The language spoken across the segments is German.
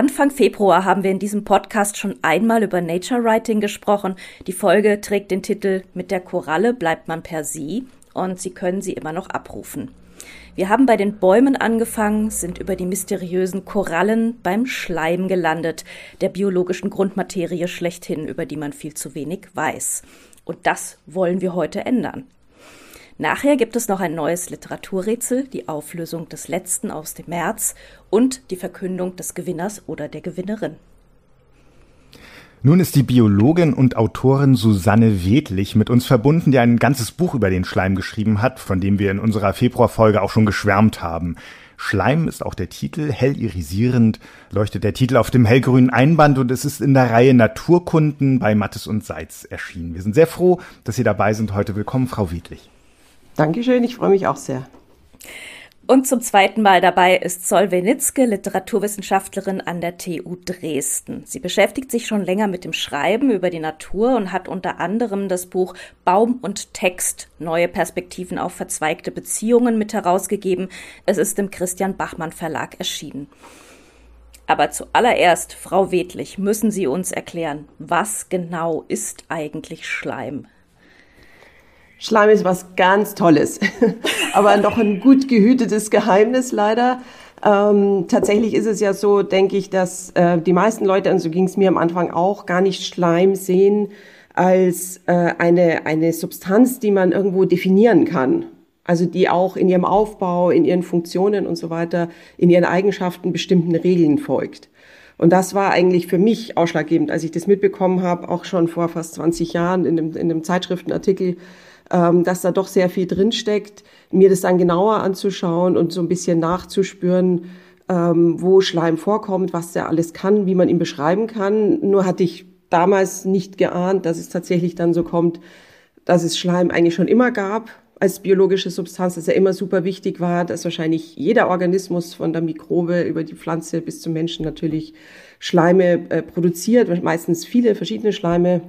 Anfang Februar haben wir in diesem Podcast schon einmal über Nature Writing gesprochen. Die Folge trägt den Titel Mit der Koralle bleibt man per Sie und Sie können sie immer noch abrufen. Wir haben bei den Bäumen angefangen, sind über die mysteriösen Korallen beim Schleim gelandet, der biologischen Grundmaterie schlechthin, über die man viel zu wenig weiß. Und das wollen wir heute ändern. Nachher gibt es noch ein neues Literaturrätsel, die Auflösung des letzten aus dem März und die Verkündung des Gewinners oder der Gewinnerin. Nun ist die Biologin und Autorin Susanne Wedlich mit uns verbunden, die ein ganzes Buch über den Schleim geschrieben hat, von dem wir in unserer Februarfolge auch schon geschwärmt haben. Schleim ist auch der Titel, hell irisierend leuchtet der Titel auf dem hellgrünen Einband und es ist in der Reihe Naturkunden bei Mattes und Seitz erschienen. Wir sind sehr froh, dass Sie dabei sind heute. Willkommen, Frau Wedlich. Dankeschön, ich freue mich auch sehr. Und zum zweiten Mal dabei ist Solveig Nitzke, Literaturwissenschaftlerin an der TU Dresden. Sie beschäftigt sich schon länger mit dem Schreiben über die Natur und hat unter anderem das Buch Baum und Text Neue Perspektiven auf verzweigte Beziehungen mit herausgegeben. Es ist im Christian Bachmann Verlag erschienen. Aber zuallererst, Frau Wedlich, müssen Sie uns erklären, was genau ist eigentlich Schleim? Schleim ist was ganz Tolles, aber noch ein gut gehütetes Geheimnis leider. Ähm, tatsächlich ist es ja so, denke ich, dass äh, die meisten Leute, und so ging es mir am Anfang auch, gar nicht Schleim sehen als äh, eine, eine Substanz, die man irgendwo definieren kann. Also die auch in ihrem Aufbau, in ihren Funktionen und so weiter, in ihren Eigenschaften bestimmten Regeln folgt. Und das war eigentlich für mich ausschlaggebend, als ich das mitbekommen habe, auch schon vor fast 20 Jahren in einem, in einem Zeitschriftenartikel, ähm, dass da doch sehr viel drinsteckt, mir das dann genauer anzuschauen und so ein bisschen nachzuspüren, ähm, wo Schleim vorkommt, was der alles kann, wie man ihn beschreiben kann. Nur hatte ich damals nicht geahnt, dass es tatsächlich dann so kommt, dass es Schleim eigentlich schon immer gab als biologische Substanz, dass er immer super wichtig war, dass wahrscheinlich jeder Organismus von der Mikrobe über die Pflanze bis zum Menschen natürlich Schleime äh, produziert, meistens viele verschiedene Schleime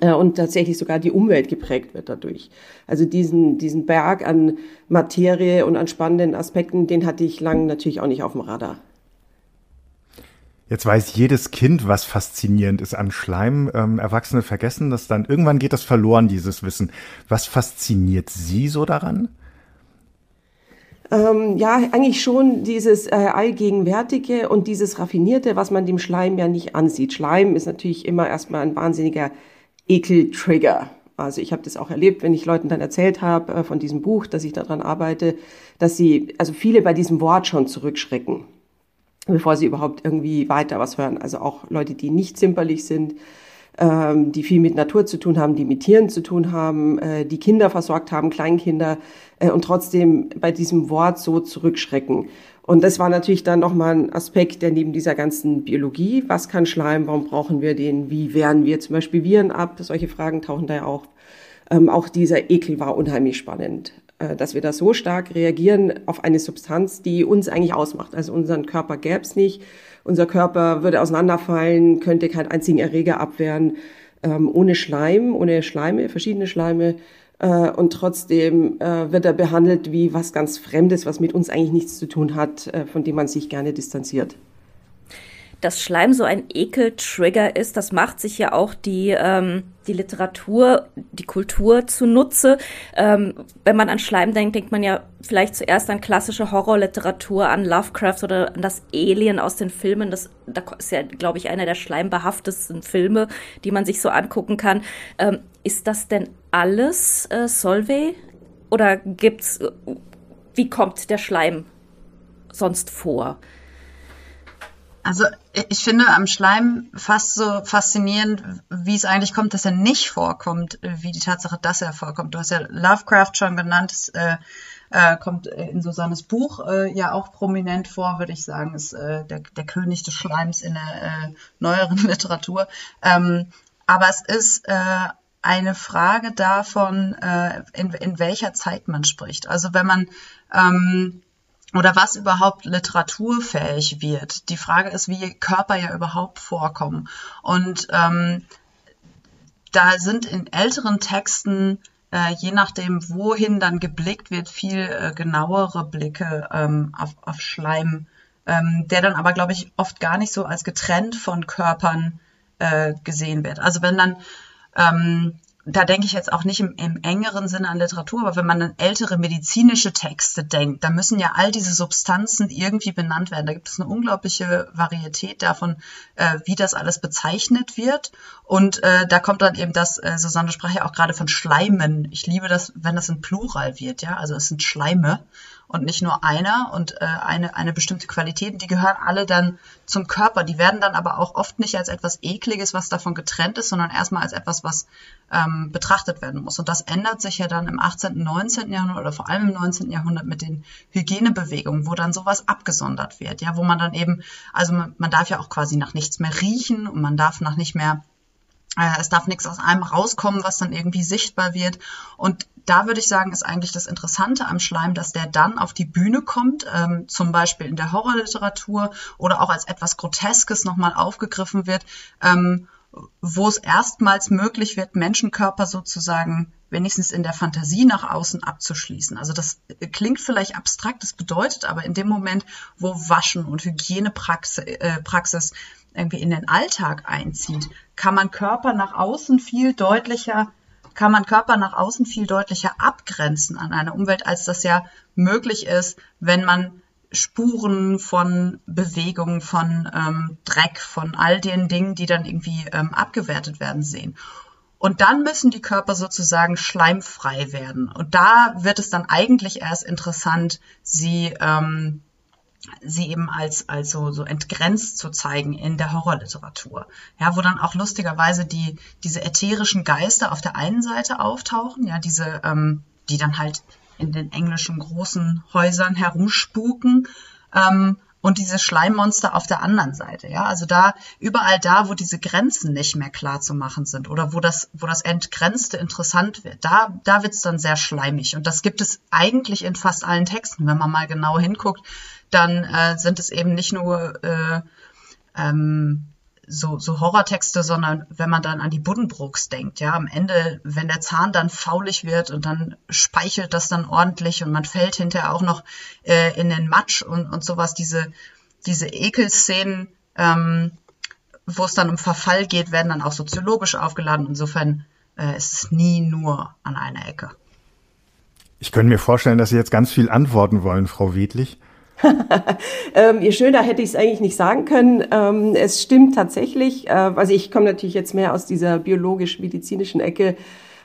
und tatsächlich sogar die Umwelt geprägt wird dadurch. Also diesen, diesen Berg an Materie und an spannenden Aspekten, den hatte ich lang natürlich auch nicht auf dem Radar. Jetzt weiß jedes Kind, was faszinierend ist an Schleim. Ähm, Erwachsene vergessen das dann. Irgendwann geht das verloren, dieses Wissen. Was fasziniert Sie so daran? Ähm, ja, eigentlich schon dieses äh, Allgegenwärtige und dieses Raffinierte, was man dem Schleim ja nicht ansieht. Schleim ist natürlich immer erstmal ein wahnsinniger Ekel-Trigger. Also ich habe das auch erlebt, wenn ich Leuten dann erzählt habe äh, von diesem Buch, dass ich daran arbeite, dass sie, also viele bei diesem Wort schon zurückschrecken, bevor sie überhaupt irgendwie weiter was hören. Also auch Leute, die nicht zimperlich sind, ähm, die viel mit Natur zu tun haben, die mit Tieren zu tun haben, äh, die Kinder versorgt haben, Kleinkinder äh, und trotzdem bei diesem Wort so zurückschrecken. Und das war natürlich dann nochmal ein Aspekt, der neben dieser ganzen Biologie, was kann Schleim, warum brauchen wir den, wie wehren wir zum Beispiel Viren ab, solche Fragen tauchen da ja auch. Ähm, auch dieser Ekel war unheimlich spannend, äh, dass wir da so stark reagieren auf eine Substanz, die uns eigentlich ausmacht. Also unseren Körper gäbe es nicht, unser Körper würde auseinanderfallen, könnte keinen einzigen Erreger abwehren. Ähm, ohne Schleim, ohne Schleime, verschiedene Schleime, äh, und trotzdem äh, wird er behandelt wie was ganz Fremdes, was mit uns eigentlich nichts zu tun hat, äh, von dem man sich gerne distanziert. Dass Schleim so ein Ekel-Trigger ist, das macht sich ja auch die, ähm, die Literatur, die Kultur zunutze. Ähm, wenn man an Schleim denkt, denkt man ja vielleicht zuerst an klassische Horrorliteratur, an Lovecraft oder an das Alien aus den Filmen. Das, das ist ja, glaube ich, einer der schleimbehaftesten Filme, die man sich so angucken kann. Ähm, ist das denn alles äh, Solvay? Oder gibt's, wie kommt der Schleim sonst vor? Also ich finde am Schleim fast so faszinierend, wie es eigentlich kommt, dass er nicht vorkommt, wie die Tatsache, dass er vorkommt. Du hast ja Lovecraft schon genannt, es äh, äh, kommt in Susannes Buch äh, ja auch prominent vor, würde ich sagen, ist äh, der, der König des Schleims in der äh, neueren Literatur. Ähm, aber es ist äh, eine Frage davon, äh, in, in welcher Zeit man spricht. Also wenn man ähm, oder was überhaupt literaturfähig wird. Die Frage ist, wie Körper ja überhaupt vorkommen. Und ähm, da sind in älteren Texten, äh, je nachdem, wohin dann geblickt wird, viel äh, genauere Blicke ähm, auf, auf Schleim ähm, der dann aber, glaube ich, oft gar nicht so als getrennt von Körpern äh, gesehen wird. Also wenn dann ähm, da denke ich jetzt auch nicht im, im, engeren Sinne an Literatur, aber wenn man an ältere medizinische Texte denkt, da müssen ja all diese Substanzen irgendwie benannt werden. Da gibt es eine unglaubliche Varietät davon, äh, wie das alles bezeichnet wird. Und äh, da kommt dann eben das, äh, Susanne sprach ja auch gerade von Schleimen. Ich liebe das, wenn das in Plural wird, ja. Also es sind Schleime und nicht nur einer und äh, eine, eine bestimmte Qualität. Die gehören alle dann zum Körper. Die werden dann aber auch oft nicht als etwas Ekliges, was davon getrennt ist, sondern erstmal als etwas, was ähm, betrachtet werden muss. Und das ändert sich ja dann im 18., und 19. Jahrhundert oder vor allem im 19. Jahrhundert mit den Hygienebewegungen, wo dann sowas abgesondert wird, ja, wo man dann eben, also man, man darf ja auch quasi nach nichts mehr riechen und man darf nach nicht mehr äh, es darf nichts aus einem rauskommen, was dann irgendwie sichtbar wird. Und da würde ich sagen, ist eigentlich das Interessante am Schleim, dass der dann auf die Bühne kommt, ähm, zum Beispiel in der Horrorliteratur oder auch als etwas Groteskes nochmal aufgegriffen wird, ähm, wo es erstmals möglich wird, Menschenkörper sozusagen wenigstens in der Fantasie nach außen abzuschließen. Also das klingt vielleicht abstrakt, das bedeutet aber in dem Moment, wo Waschen und Hygienepraxis äh, irgendwie in den Alltag einzieht, kann man Körper nach außen viel deutlicher kann man Körper nach außen viel deutlicher abgrenzen an eine Umwelt, als das ja möglich ist, wenn man Spuren von Bewegung, von ähm, Dreck, von all den Dingen, die dann irgendwie ähm, abgewertet werden, sehen. Und dann müssen die Körper sozusagen schleimfrei werden. Und da wird es dann eigentlich erst interessant, sie ähm, sie eben als, als so, so entgrenzt zu zeigen in der Horrorliteratur. Ja, wo dann auch lustigerweise die, diese ätherischen Geister auf der einen Seite auftauchen, ja, diese, ähm, die dann halt in den englischen großen Häusern herumspuken, ähm, und diese Schleimmonster auf der anderen Seite. Ja, also da überall da, wo diese Grenzen nicht mehr klar zu machen sind oder wo das, wo das Entgrenzte interessant wird, da, da wird's dann sehr schleimig. Und das gibt es eigentlich in fast allen Texten, wenn man mal genau hinguckt dann äh, sind es eben nicht nur äh, ähm, so, so Horrortexte, sondern wenn man dann an die Buddenbrooks denkt, ja, am Ende, wenn der Zahn dann faulig wird und dann speichelt das dann ordentlich und man fällt hinterher auch noch äh, in den Matsch und, und sowas, diese, diese Ekelszenen, ähm, wo es dann um Verfall geht, werden dann auch soziologisch aufgeladen. Insofern äh, ist es nie nur an einer Ecke. Ich könnte mir vorstellen, dass Sie jetzt ganz viel antworten wollen, Frau Wedlich. ähm, je schöner hätte ich es eigentlich nicht sagen können. Ähm, es stimmt tatsächlich, äh, also ich komme natürlich jetzt mehr aus dieser biologisch-medizinischen Ecke,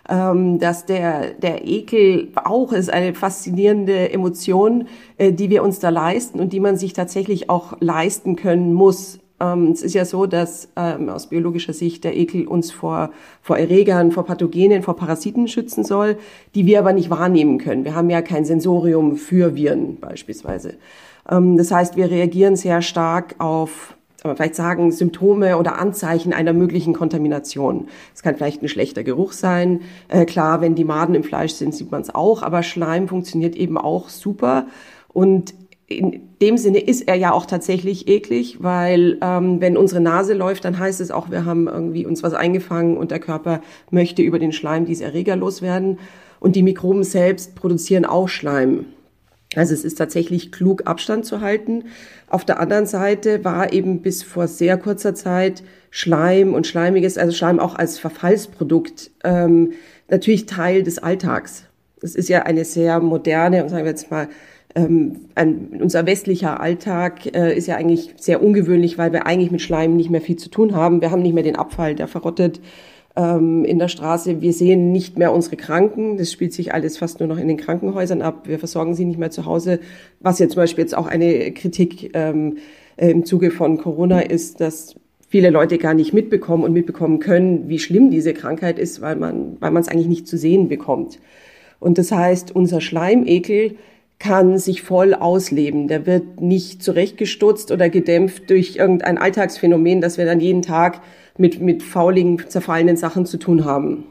ähm, dass der, der Ekel auch ist eine faszinierende Emotion, äh, die wir uns da leisten und die man sich tatsächlich auch leisten können muss. Ähm, es ist ja so, dass ähm, aus biologischer Sicht der Ekel uns vor, vor Erregern, vor Pathogenen, vor Parasiten schützen soll, die wir aber nicht wahrnehmen können. Wir haben ja kein Sensorium für Viren beispielsweise. Ähm, das heißt, wir reagieren sehr stark auf vielleicht sagen, Symptome oder Anzeichen einer möglichen Kontamination. Es kann vielleicht ein schlechter Geruch sein. Äh, klar, wenn die Maden im Fleisch sind, sieht man es auch, aber Schleim funktioniert eben auch super. Und in dem Sinne ist er ja auch tatsächlich eklig, weil ähm, wenn unsere Nase läuft, dann heißt es auch, wir haben irgendwie uns was eingefangen und der Körper möchte über den Schleim diese Erreger loswerden. Und die Mikroben selbst produzieren auch Schleim. Also es ist tatsächlich klug, Abstand zu halten. Auf der anderen Seite war eben bis vor sehr kurzer Zeit Schleim und Schleimiges, also Schleim auch als Verfallsprodukt, ähm, natürlich Teil des Alltags. Es ist ja eine sehr moderne, sagen wir jetzt mal, ähm, ein, unser westlicher Alltag äh, ist ja eigentlich sehr ungewöhnlich, weil wir eigentlich mit Schleim nicht mehr viel zu tun haben. Wir haben nicht mehr den Abfall, der verrottet ähm, in der Straße. Wir sehen nicht mehr unsere Kranken. Das spielt sich alles fast nur noch in den Krankenhäusern ab. Wir versorgen sie nicht mehr zu Hause. Was ja zum Beispiel jetzt auch eine Kritik ähm, im Zuge von Corona ist, dass viele Leute gar nicht mitbekommen und mitbekommen können, wie schlimm diese Krankheit ist, weil man weil man es eigentlich nicht zu sehen bekommt. Und das heißt, unser Schleimekel kann sich voll ausleben. Der wird nicht zurechtgestutzt oder gedämpft durch irgendein Alltagsphänomen, dass wir dann jeden Tag mit, mit fauligen, zerfallenen Sachen zu tun haben.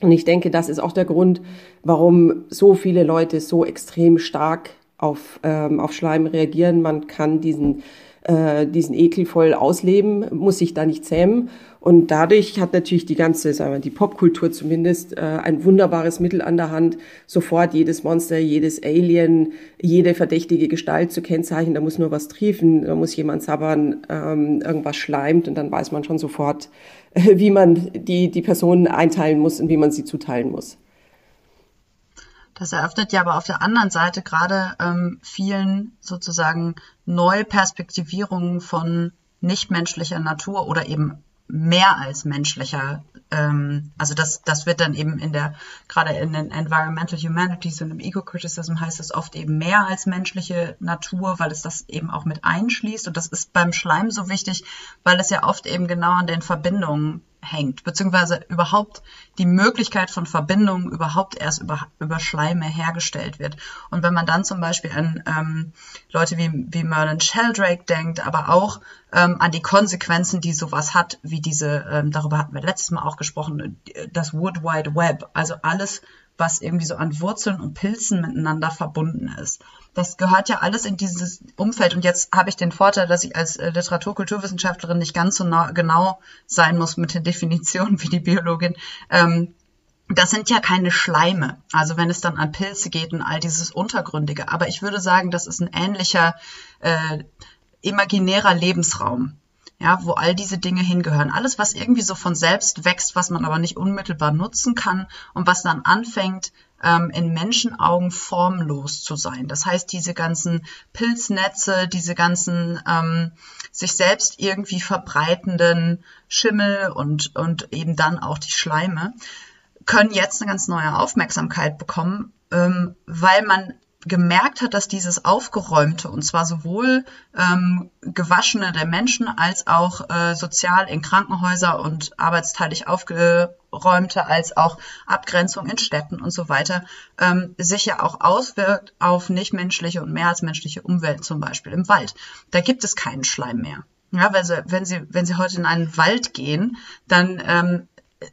Und ich denke, das ist auch der Grund, warum so viele Leute so extrem stark auf, ähm, auf Schleim reagieren. Man kann diesen äh, diesen Ekel voll ausleben, muss sich da nicht zähmen. Und dadurch hat natürlich die ganze, sagen wir, die Popkultur zumindest, äh, ein wunderbares Mittel an der Hand, sofort jedes Monster, jedes Alien, jede verdächtige Gestalt zu kennzeichnen. Da muss nur was triefen, da muss jemand sabbern, ähm, irgendwas schleimt und dann weiß man schon sofort, äh, wie man die, die Personen einteilen muss und wie man sie zuteilen muss. Das eröffnet ja aber auf der anderen Seite gerade ähm, vielen sozusagen Neuperspektivierungen von nichtmenschlicher Natur oder eben mehr als menschlicher. Ähm, also das, das wird dann eben in der, gerade in den Environmental Humanities und im Eco-Criticism heißt es oft eben mehr als menschliche Natur, weil es das eben auch mit einschließt. Und das ist beim Schleim so wichtig, weil es ja oft eben genau an den Verbindungen hängt, beziehungsweise überhaupt die Möglichkeit von Verbindungen überhaupt erst über, über Schleime hergestellt wird. Und wenn man dann zum Beispiel an ähm, Leute wie, wie Merlin Sheldrake denkt, aber auch ähm, an die Konsequenzen, die sowas hat, wie diese, ähm, darüber hatten wir letztes Mal auch gesprochen, das Wood Wide Web, also alles, was irgendwie so an Wurzeln und Pilzen miteinander verbunden ist. Das gehört ja alles in dieses Umfeld. Und jetzt habe ich den Vorteil, dass ich als äh, Literaturkulturwissenschaftlerin nicht ganz so genau sein muss mit den Definitionen wie die Biologin. Ähm, das sind ja keine Schleime. Also wenn es dann an Pilze geht und all dieses Untergründige. Aber ich würde sagen, das ist ein ähnlicher äh, imaginärer Lebensraum ja, wo all diese Dinge hingehören. Alles, was irgendwie so von selbst wächst, was man aber nicht unmittelbar nutzen kann und was dann anfängt, ähm, in Menschenaugen formlos zu sein. Das heißt, diese ganzen Pilznetze, diese ganzen ähm, sich selbst irgendwie verbreitenden Schimmel und, und eben dann auch die Schleime, können jetzt eine ganz neue Aufmerksamkeit bekommen, ähm, weil man gemerkt hat, dass dieses Aufgeräumte, und zwar sowohl ähm, Gewaschene der Menschen als auch äh, sozial in Krankenhäuser und arbeitsteilig aufgeräumte, als auch Abgrenzung in Städten und so weiter, ähm, sich ja auch auswirkt auf nichtmenschliche und mehr als menschliche Umwelt, zum Beispiel im Wald. Da gibt es keinen Schleim mehr. Ja, wenn Sie, wenn Sie, wenn Sie heute in einen Wald gehen, dann ähm,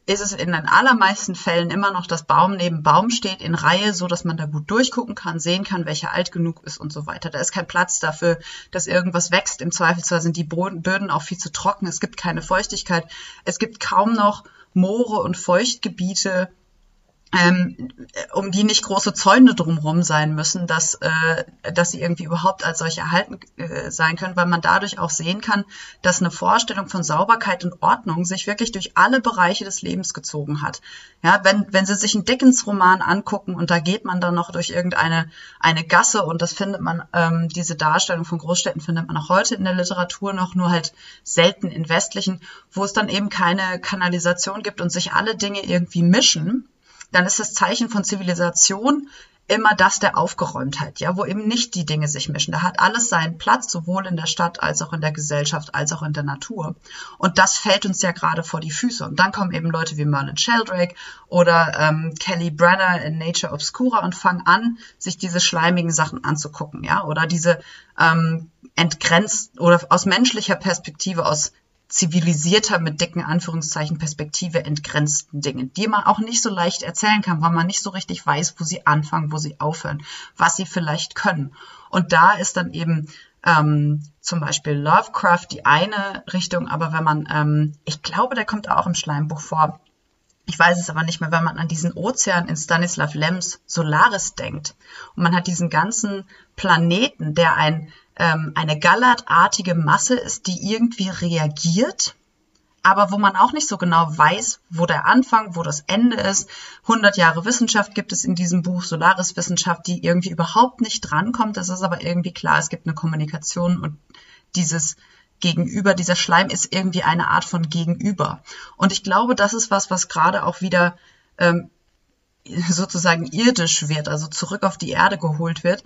ist es in den allermeisten Fällen immer noch, dass Baum neben Baum steht in Reihe, so dass man da gut durchgucken kann, sehen kann, welcher alt genug ist und so weiter. Da ist kein Platz dafür, dass irgendwas wächst. Im Zweifelsfall sind die Böden auch viel zu trocken. Es gibt keine Feuchtigkeit. Es gibt kaum noch Moore und Feuchtgebiete ähm, um die nicht große Zäune drumherum sein müssen, dass, äh, dass sie irgendwie überhaupt als solche erhalten äh, sein können, weil man dadurch auch sehen kann, dass eine Vorstellung von Sauberkeit und Ordnung sich wirklich durch alle Bereiche des Lebens gezogen hat. Ja, wenn, wenn Sie sich einen Dickens-Roman angucken und da geht man dann noch durch irgendeine eine Gasse und das findet man, ähm, diese Darstellung von Großstädten findet man auch heute in der Literatur noch, nur halt selten in westlichen, wo es dann eben keine Kanalisation gibt und sich alle Dinge irgendwie mischen dann ist das Zeichen von Zivilisation immer das der Aufgeräumtheit, ja, wo eben nicht die Dinge sich mischen. Da hat alles seinen Platz, sowohl in der Stadt als auch in der Gesellschaft, als auch in der Natur. Und das fällt uns ja gerade vor die Füße. Und dann kommen eben Leute wie Merlin Sheldrake oder ähm, Kelly Brenner in Nature Obscura und fangen an, sich diese schleimigen Sachen anzugucken, ja, oder diese ähm, entgrenzt oder aus menschlicher Perspektive, aus zivilisierter, mit dicken Anführungszeichen Perspektive entgrenzten Dingen, die man auch nicht so leicht erzählen kann, weil man nicht so richtig weiß, wo sie anfangen, wo sie aufhören, was sie vielleicht können. Und da ist dann eben ähm, zum Beispiel Lovecraft die eine Richtung, aber wenn man, ähm, ich glaube, der kommt auch im Schleimbuch vor, ich weiß es aber nicht mehr, wenn man an diesen Ozean in Stanislav Lems Solaris denkt und man hat diesen ganzen Planeten, der ein ähm, eine gallertartige Masse ist, die irgendwie reagiert, aber wo man auch nicht so genau weiß, wo der Anfang, wo das Ende ist. 100 Jahre Wissenschaft gibt es in diesem Buch, Solaris-Wissenschaft, die irgendwie überhaupt nicht drankommt. Das ist aber irgendwie klar, es gibt eine Kommunikation und dieses Gegenüber, dieser Schleim ist irgendwie eine Art von Gegenüber. Und ich glaube, das ist was, was gerade auch wieder ähm, sozusagen irdisch wird, also zurück auf die Erde geholt wird,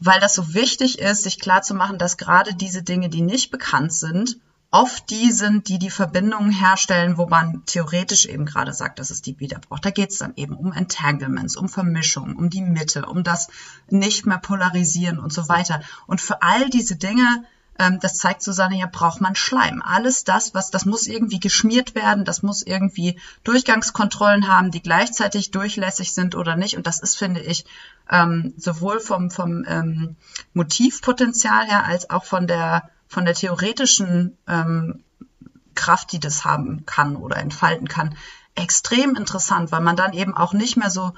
weil das so wichtig ist, sich klarzumachen, dass gerade diese Dinge, die nicht bekannt sind, oft die sind, die die Verbindungen herstellen, wo man theoretisch eben gerade sagt, dass es die wieder braucht. Da geht es dann eben um Entanglements, um Vermischung, um die Mitte, um das nicht mehr polarisieren und so weiter. Und für all diese Dinge ähm, das zeigt Susanne ja, braucht man Schleim. Alles das, was, das muss irgendwie geschmiert werden, das muss irgendwie Durchgangskontrollen haben, die gleichzeitig durchlässig sind oder nicht. Und das ist, finde ich, ähm, sowohl vom, vom ähm, Motivpotenzial her als auch von der, von der theoretischen ähm, Kraft, die das haben kann oder entfalten kann, extrem interessant, weil man dann eben auch nicht mehr so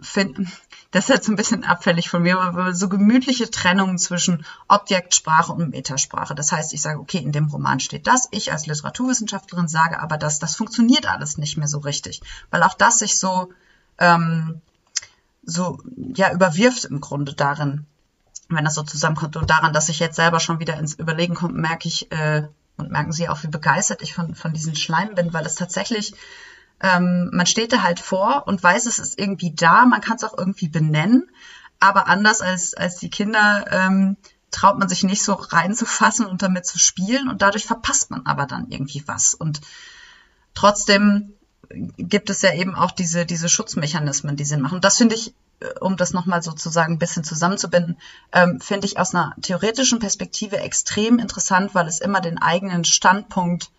find, das ist jetzt ein bisschen abfällig von mir, aber so gemütliche Trennung zwischen Objektsprache und Metasprache. Das heißt, ich sage, okay, in dem Roman steht das, ich als Literaturwissenschaftlerin sage aber, dass das funktioniert alles nicht mehr so richtig, weil auch das sich so ähm, so ja überwirft im Grunde darin, wenn das so zusammenkommt und daran, dass ich jetzt selber schon wieder ins Überlegen komme, merke ich äh, und merken Sie auch, wie begeistert ich von von diesen Schleim bin, weil es tatsächlich ähm, man steht da halt vor und weiß, es ist irgendwie da, man kann es auch irgendwie benennen, aber anders als, als die Kinder ähm, traut man sich nicht so reinzufassen und damit zu spielen und dadurch verpasst man aber dann irgendwie was. Und trotzdem gibt es ja eben auch diese, diese Schutzmechanismen, die Sinn machen. Das finde ich, äh, um das nochmal sozusagen ein bisschen zusammenzubinden, ähm, finde ich aus einer theoretischen Perspektive extrem interessant, weil es immer den eigenen Standpunkt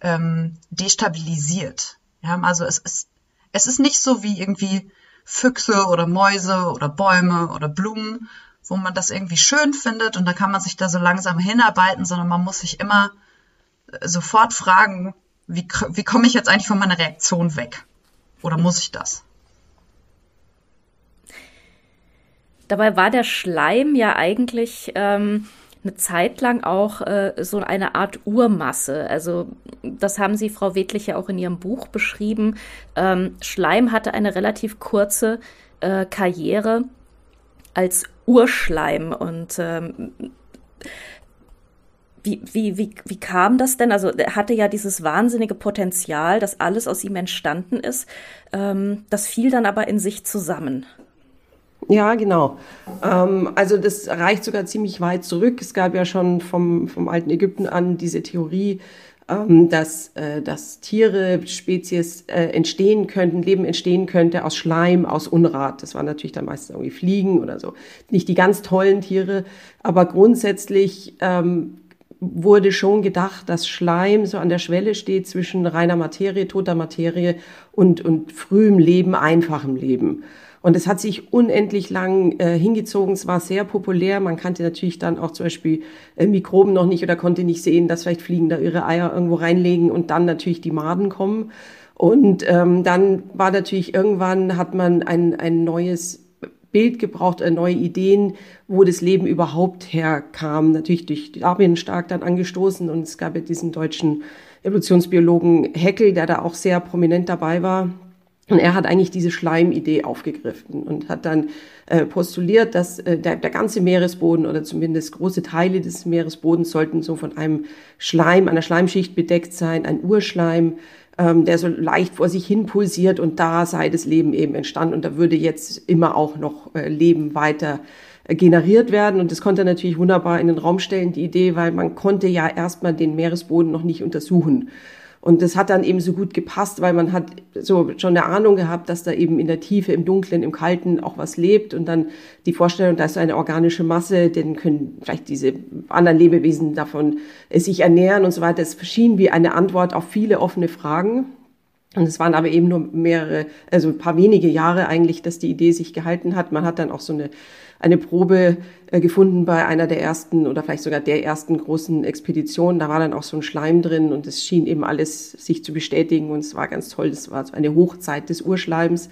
ähm, destabilisiert. Ja, also es ist, es ist nicht so wie irgendwie Füchse oder Mäuse oder Bäume oder Blumen, wo man das irgendwie schön findet und da kann man sich da so langsam hinarbeiten, sondern man muss sich immer äh, sofort fragen, wie, wie komme ich jetzt eigentlich von meiner Reaktion weg? Oder muss ich das? Dabei war der Schleim ja eigentlich ähm, eine Zeit lang auch äh, so eine Art Urmasse. Also das haben Sie, Frau Wedlich, ja auch in Ihrem Buch beschrieben. Ähm, Schleim hatte eine relativ kurze äh, Karriere als Urschleim und ähm, wie, wie, wie, wie kam das denn? Also er hatte ja dieses wahnsinnige Potenzial, dass alles aus ihm entstanden ist. Ähm, das fiel dann aber in sich zusammen. Ja, genau. Ähm, also das reicht sogar ziemlich weit zurück. Es gab ja schon vom, vom alten Ägypten an diese Theorie, ähm, dass, äh, dass Tiere, Spezies äh, entstehen könnten, Leben entstehen könnte aus Schleim, aus Unrat. Das waren natürlich dann meistens irgendwie Fliegen oder so. Nicht die ganz tollen Tiere, aber grundsätzlich ähm, wurde schon gedacht, dass Schleim so an der Schwelle steht zwischen reiner Materie, toter Materie und, und frühem Leben, einfachem Leben. Und es hat sich unendlich lang äh, hingezogen. Es war sehr populär. Man kannte natürlich dann auch zum Beispiel äh, Mikroben noch nicht oder konnte nicht sehen, dass vielleicht Fliegen da ihre Eier irgendwo reinlegen und dann natürlich die Maden kommen. Und ähm, dann war natürlich irgendwann hat man ein, ein neues Bild gebraucht, äh, neue Ideen, wo das Leben überhaupt herkam. Natürlich durch Darwin stark dann angestoßen und es gab ja diesen deutschen Evolutionsbiologen Heckel, der da auch sehr prominent dabei war. Und er hat eigentlich diese Schleimidee aufgegriffen und hat dann äh, postuliert, dass äh, der, der ganze Meeresboden oder zumindest große Teile des Meeresbodens sollten so von einem Schleim, einer Schleimschicht bedeckt sein, ein Urschleim, ähm, der so leicht vor sich hin pulsiert und da sei das Leben eben entstanden und da würde jetzt immer auch noch äh, Leben weiter äh, generiert werden und das konnte natürlich wunderbar in den Raum stellen, die Idee, weil man konnte ja erstmal den Meeresboden noch nicht untersuchen. Und das hat dann eben so gut gepasst, weil man hat so schon eine Ahnung gehabt, dass da eben in der Tiefe, im Dunklen, im Kalten auch was lebt und dann die Vorstellung, da ist so eine organische Masse, dann können vielleicht diese anderen Lebewesen davon äh, sich ernähren und so weiter. Es schien wie eine Antwort auf viele offene Fragen. Und es waren aber eben nur mehrere, also ein paar wenige Jahre eigentlich, dass die Idee sich gehalten hat. Man hat dann auch so eine eine Probe äh, gefunden bei einer der ersten oder vielleicht sogar der ersten großen Expedition. Da war dann auch so ein Schleim drin und es schien eben alles sich zu bestätigen und es war ganz toll. Das war so eine Hochzeit des Urschleims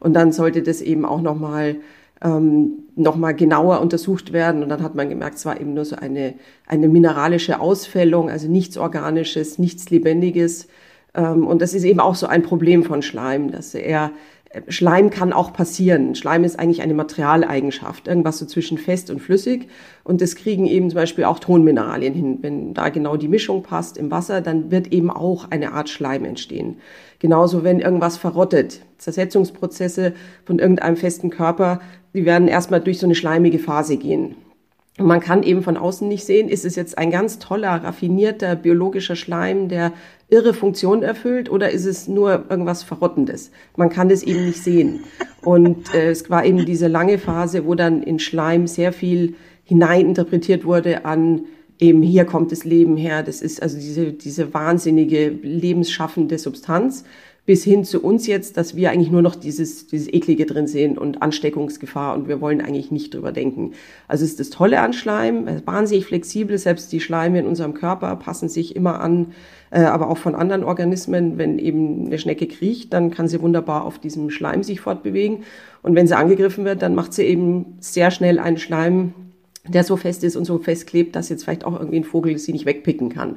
und dann sollte das eben auch nochmal ähm, noch mal genauer untersucht werden und dann hat man gemerkt, es war eben nur so eine, eine mineralische Ausfällung, also nichts Organisches, nichts Lebendiges. Ähm, und das ist eben auch so ein Problem von Schleim, dass er Schleim kann auch passieren. Schleim ist eigentlich eine Materialeigenschaft, irgendwas so zwischen fest und flüssig. Und das kriegen eben zum Beispiel auch Tonmineralien hin. Wenn da genau die Mischung passt im Wasser, dann wird eben auch eine Art Schleim entstehen. Genauso, wenn irgendwas verrottet. Zersetzungsprozesse von irgendeinem festen Körper, die werden erstmal durch so eine schleimige Phase gehen. Man kann eben von außen nicht sehen, ist es jetzt ein ganz toller, raffinierter biologischer Schleim, der irre Funktion erfüllt, oder ist es nur irgendwas Verrottendes? Man kann das eben nicht sehen. Und äh, es war eben diese lange Phase, wo dann in Schleim sehr viel hineininterpretiert wurde an eben hier kommt das Leben her. Das ist also diese, diese wahnsinnige lebensschaffende Substanz bis hin zu uns jetzt, dass wir eigentlich nur noch dieses, dieses Eklige drin sehen und Ansteckungsgefahr und wir wollen eigentlich nicht drüber denken. Also ist das Tolle an Schleim, wahnsinnig flexibel, selbst die Schleime in unserem Körper passen sich immer an, äh, aber auch von anderen Organismen. Wenn eben eine Schnecke kriecht, dann kann sie wunderbar auf diesem Schleim sich fortbewegen und wenn sie angegriffen wird, dann macht sie eben sehr schnell einen Schleim, der so fest ist und so fest klebt, dass jetzt vielleicht auch irgendwie ein Vogel sie nicht wegpicken kann.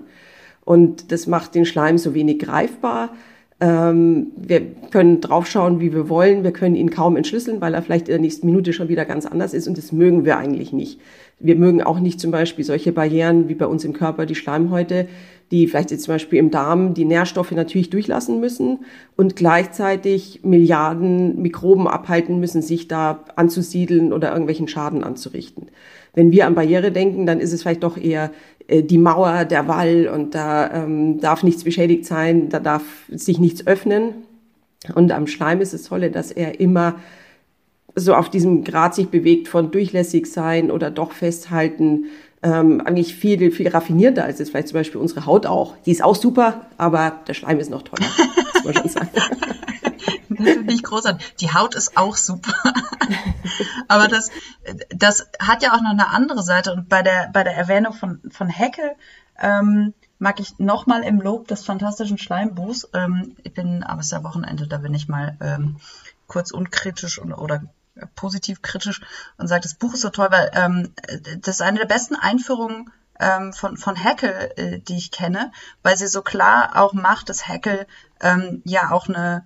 Und das macht den Schleim so wenig greifbar. Ähm, wir können draufschauen, wie wir wollen. Wir können ihn kaum entschlüsseln, weil er vielleicht in der nächsten Minute schon wieder ganz anders ist. Und das mögen wir eigentlich nicht. Wir mögen auch nicht zum Beispiel solche Barrieren wie bei uns im Körper, die Schleimhäute, die vielleicht jetzt zum Beispiel im Darm die Nährstoffe natürlich durchlassen müssen und gleichzeitig Milliarden Mikroben abhalten müssen, sich da anzusiedeln oder irgendwelchen Schaden anzurichten. Wenn wir an Barriere denken, dann ist es vielleicht doch eher die Mauer, der Wall und da ähm, darf nichts beschädigt sein, da darf sich nichts öffnen. Und am Schleim ist es tolle, dass er immer so auf diesem Grad sich bewegt von durchlässig sein oder doch festhalten, ähm, eigentlich viel, viel raffinierter als jetzt vielleicht zum Beispiel unsere Haut auch. Die ist auch super, aber der Schleim ist noch toller, muss man schon sagen. Das finde ich großartig. Die Haut ist auch super. Aber das, das hat ja auch noch eine andere Seite. Und bei der, bei der Erwähnung von, von Heckel ähm, mag ich nochmal im Lob des fantastischen Schleimbuchs. Ähm, ich bin, aber es ist ja Wochenende, da bin ich mal ähm, kurz unkritisch und, oder positiv kritisch und sage, das Buch ist so toll, weil ähm, das ist eine der besten Einführungen ähm, von, von Heckel, äh, die ich kenne, weil sie so klar auch macht, dass Heckel ähm, ja auch eine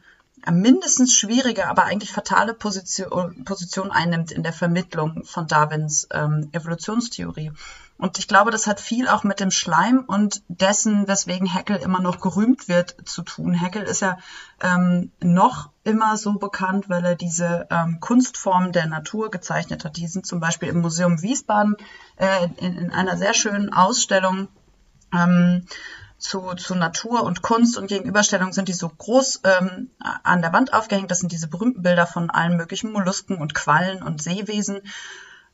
mindestens schwierige, aber eigentlich fatale Position, Position einnimmt in der Vermittlung von Darwins ähm, Evolutionstheorie. Und ich glaube, das hat viel auch mit dem Schleim und dessen, weswegen Heckel immer noch gerühmt wird, zu tun. Heckel ist ja ähm, noch immer so bekannt, weil er diese ähm, Kunstformen der Natur gezeichnet hat. Die sind zum Beispiel im Museum Wiesbaden äh, in, in einer sehr schönen Ausstellung ähm, zu, zu Natur und Kunst und Gegenüberstellung sind die so groß ähm, an der Wand aufgehängt. Das sind diese berühmten Bilder von allen möglichen Mollusken und Quallen und Seewesen,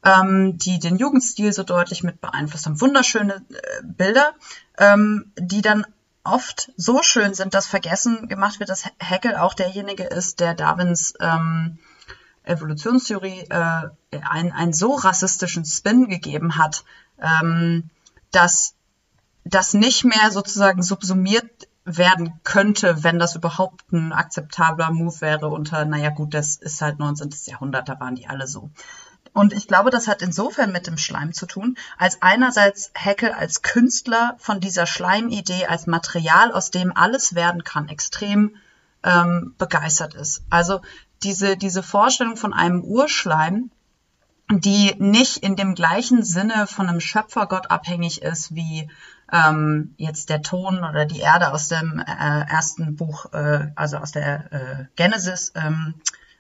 ähm, die den Jugendstil so deutlich mit beeinflusst haben. Wunderschöne äh, Bilder, ähm, die dann oft so schön sind, dass vergessen gemacht wird, dass Haeckel auch derjenige ist, der Darwins ähm, Evolutionstheorie äh, einen, einen so rassistischen Spin gegeben hat, ähm, dass das nicht mehr sozusagen subsumiert werden könnte, wenn das überhaupt ein akzeptabler Move wäre unter, naja gut, das ist halt 19. Jahrhundert, da waren die alle so. Und ich glaube, das hat insofern mit dem Schleim zu tun, als einerseits Heckel als Künstler von dieser Schleimidee als Material, aus dem alles werden kann, extrem ähm, begeistert ist. Also diese, diese Vorstellung von einem Urschleim, die nicht in dem gleichen Sinne von einem Schöpfergott abhängig ist wie ähm, jetzt der Ton oder die Erde aus dem äh, ersten Buch, äh, also aus der äh, Genesis, ähm,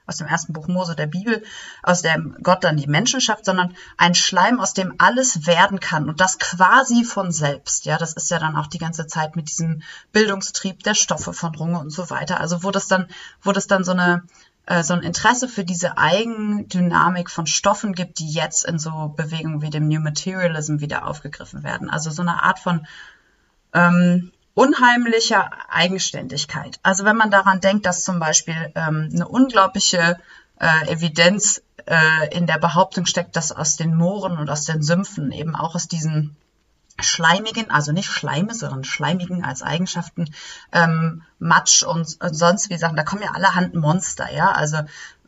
aus dem ersten Buch Mose der Bibel, aus dem Gott dann die Menschen schafft, sondern ein Schleim, aus dem alles werden kann und das quasi von selbst. Ja, das ist ja dann auch die ganze Zeit mit diesem Bildungstrieb der Stoffe von Runge und so weiter. Also wo das dann, wo das dann so eine äh, so ein Interesse für diese Eigendynamik von Stoffen gibt, die jetzt in so Bewegungen wie dem New Materialism wieder aufgegriffen werden. Also so eine Art von ähm, unheimlicher Eigenständigkeit. Also wenn man daran denkt, dass zum Beispiel ähm, eine unglaubliche äh, Evidenz äh, in der Behauptung steckt, dass aus den Mooren und aus den Sümpfen eben auch aus diesen schleimigen, also nicht Schleime, sondern schleimigen als Eigenschaften, ähm, Matsch und, und sonst wie Sachen, da kommen ja allerhand Monster, ja, also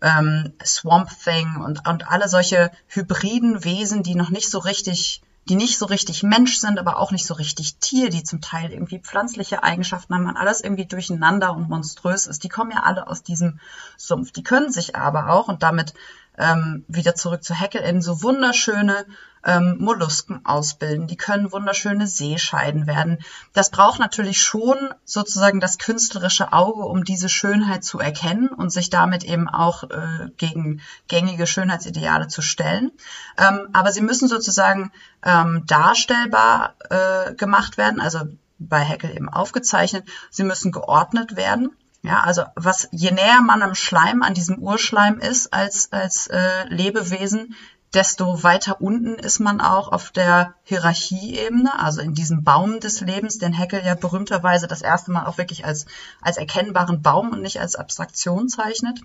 ähm, Swamp Thing und, und alle solche hybriden Wesen, die noch nicht so richtig, die nicht so richtig Mensch sind, aber auch nicht so richtig Tier, die zum Teil irgendwie pflanzliche Eigenschaften haben, alles irgendwie durcheinander und monströs ist, die kommen ja alle aus diesem Sumpf. Die können sich aber auch, und damit ähm, wieder zurück zu Heckel, in so wunderschöne ähm, Mollusken ausbilden. Die können wunderschöne Seescheiden werden. Das braucht natürlich schon sozusagen das künstlerische Auge, um diese Schönheit zu erkennen und sich damit eben auch äh, gegen gängige Schönheitsideale zu stellen. Ähm, aber sie müssen sozusagen ähm, darstellbar äh, gemacht werden, also bei Heckel eben aufgezeichnet. Sie müssen geordnet werden. Ja, also was je näher man am Schleim, an diesem Urschleim ist als als äh, Lebewesen, desto weiter unten ist man auch auf der Hierarchieebene, also in diesem Baum des Lebens, den Heckel ja berühmterweise das erste Mal auch wirklich als, als erkennbaren Baum und nicht als Abstraktion zeichnet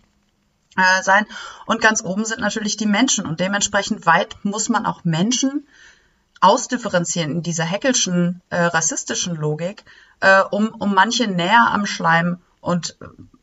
äh, sein. Und ganz oben sind natürlich die Menschen und dementsprechend weit muss man auch Menschen ausdifferenzieren in dieser Heckelschen äh, rassistischen Logik, äh, um, um manche näher am Schleim und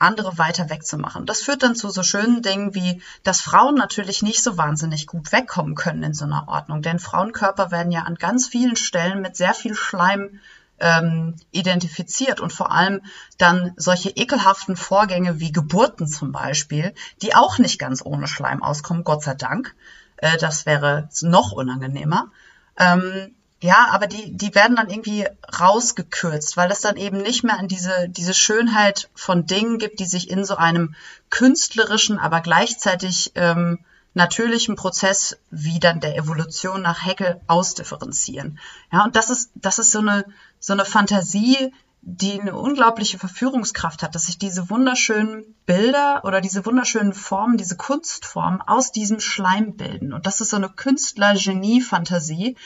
andere weiter wegzumachen. Das führt dann zu so schönen Dingen wie, dass Frauen natürlich nicht so wahnsinnig gut wegkommen können in so einer Ordnung, denn Frauenkörper werden ja an ganz vielen Stellen mit sehr viel Schleim ähm, identifiziert und vor allem dann solche ekelhaften Vorgänge wie Geburten zum Beispiel, die auch nicht ganz ohne Schleim auskommen, Gott sei Dank. Äh, das wäre noch unangenehmer. Ähm, ja, aber die, die werden dann irgendwie rausgekürzt, weil es dann eben nicht mehr an diese, diese Schönheit von Dingen gibt, die sich in so einem künstlerischen, aber gleichzeitig ähm, natürlichen Prozess wie dann der Evolution nach Heckel ausdifferenzieren. Ja, und das ist, das ist so eine, so eine Fantasie, die eine unglaubliche Verführungskraft hat, dass sich diese wunderschönen Bilder oder diese wunderschönen Formen, diese Kunstformen aus diesem Schleim bilden. Und das ist so eine Künstler-Genie-Fantasie,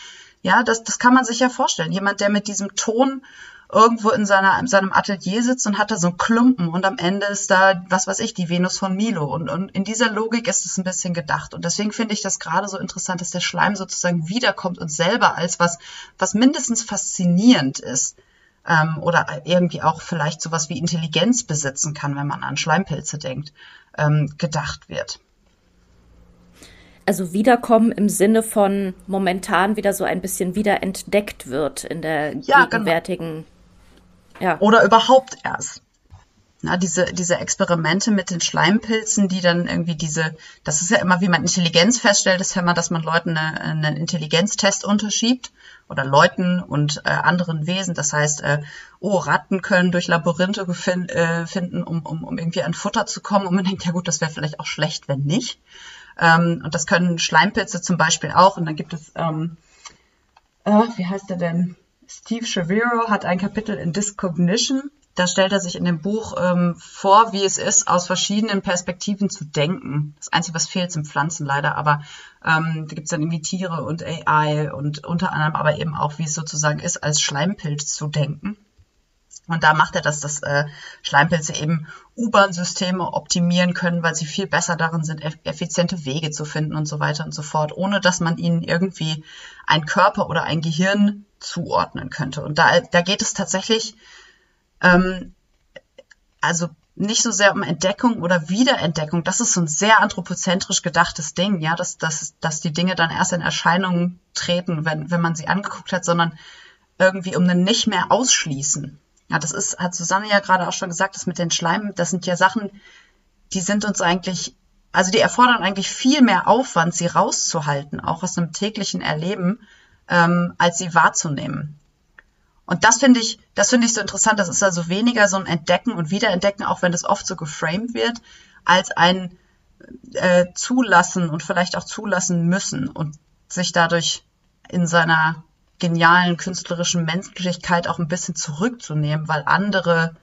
ja, das, das kann man sich ja vorstellen. Jemand, der mit diesem Ton irgendwo in, seiner, in seinem Atelier sitzt und hat da so einen Klumpen und am Ende ist da, was weiß ich, die Venus von Milo. Und, und in dieser Logik ist es ein bisschen gedacht. Und deswegen finde ich das gerade so interessant, dass der Schleim sozusagen wiederkommt und selber als was, was mindestens faszinierend ist. Ähm, oder irgendwie auch vielleicht sowas wie Intelligenz besitzen kann, wenn man an Schleimpilze denkt, ähm, gedacht wird also wiederkommen im Sinne von momentan wieder so ein bisschen wiederentdeckt wird in der ja, genau. gegenwärtigen. Genau. Ja. Oder überhaupt erst. Na, diese, diese Experimente mit den Schleimpilzen, die dann irgendwie diese, das ist ja immer, wie man Intelligenz feststellt, ist ja immer, dass man Leuten eine, einen Intelligenztest unterschiebt oder Leuten und äh, anderen Wesen. Das heißt, äh, oh, Ratten können durch Labyrinthe gefin- äh, finden, um, um, um irgendwie an Futter zu kommen. Und man denkt, ja gut, das wäre vielleicht auch schlecht, wenn nicht. Ähm, und das können Schleimpilze zum Beispiel auch. Und dann gibt es, ähm, äh, wie heißt der denn? Steve Shaviro hat ein Kapitel in Discognition. Da stellt er sich in dem Buch ähm, vor, wie es ist, aus verschiedenen Perspektiven zu denken. Das Einzige, was fehlt, sind Pflanzen leider, aber ähm, da gibt es dann irgendwie Tiere und AI und unter anderem aber eben auch, wie es sozusagen ist, als Schleimpilz zu denken. Und da macht er das, dass äh, Schleimpilze eben U-Bahn-Systeme optimieren können, weil sie viel besser darin sind, effiziente Wege zu finden und so weiter und so fort, ohne dass man ihnen irgendwie ein Körper oder ein Gehirn zuordnen könnte. Und da, da geht es tatsächlich, ähm, also nicht so sehr um Entdeckung oder Wiederentdeckung. Das ist so ein sehr anthropozentrisch gedachtes Ding, ja, dass, dass, dass die Dinge dann erst in Erscheinung treten, wenn, wenn man sie angeguckt hat, sondern irgendwie um ein nicht mehr ausschließen. Ja, das ist, hat Susanne ja gerade auch schon gesagt, das mit den Schleimen, das sind ja Sachen, die sind uns eigentlich, also die erfordern eigentlich viel mehr Aufwand, sie rauszuhalten, auch aus einem täglichen Erleben, ähm, als sie wahrzunehmen. Und das finde ich, das finde ich so interessant. Das ist also weniger so ein Entdecken und Wiederentdecken, auch wenn das oft so geframed wird, als ein äh, Zulassen und vielleicht auch zulassen müssen und sich dadurch in seiner genialen künstlerischen Menschlichkeit auch ein bisschen zurückzunehmen, weil andere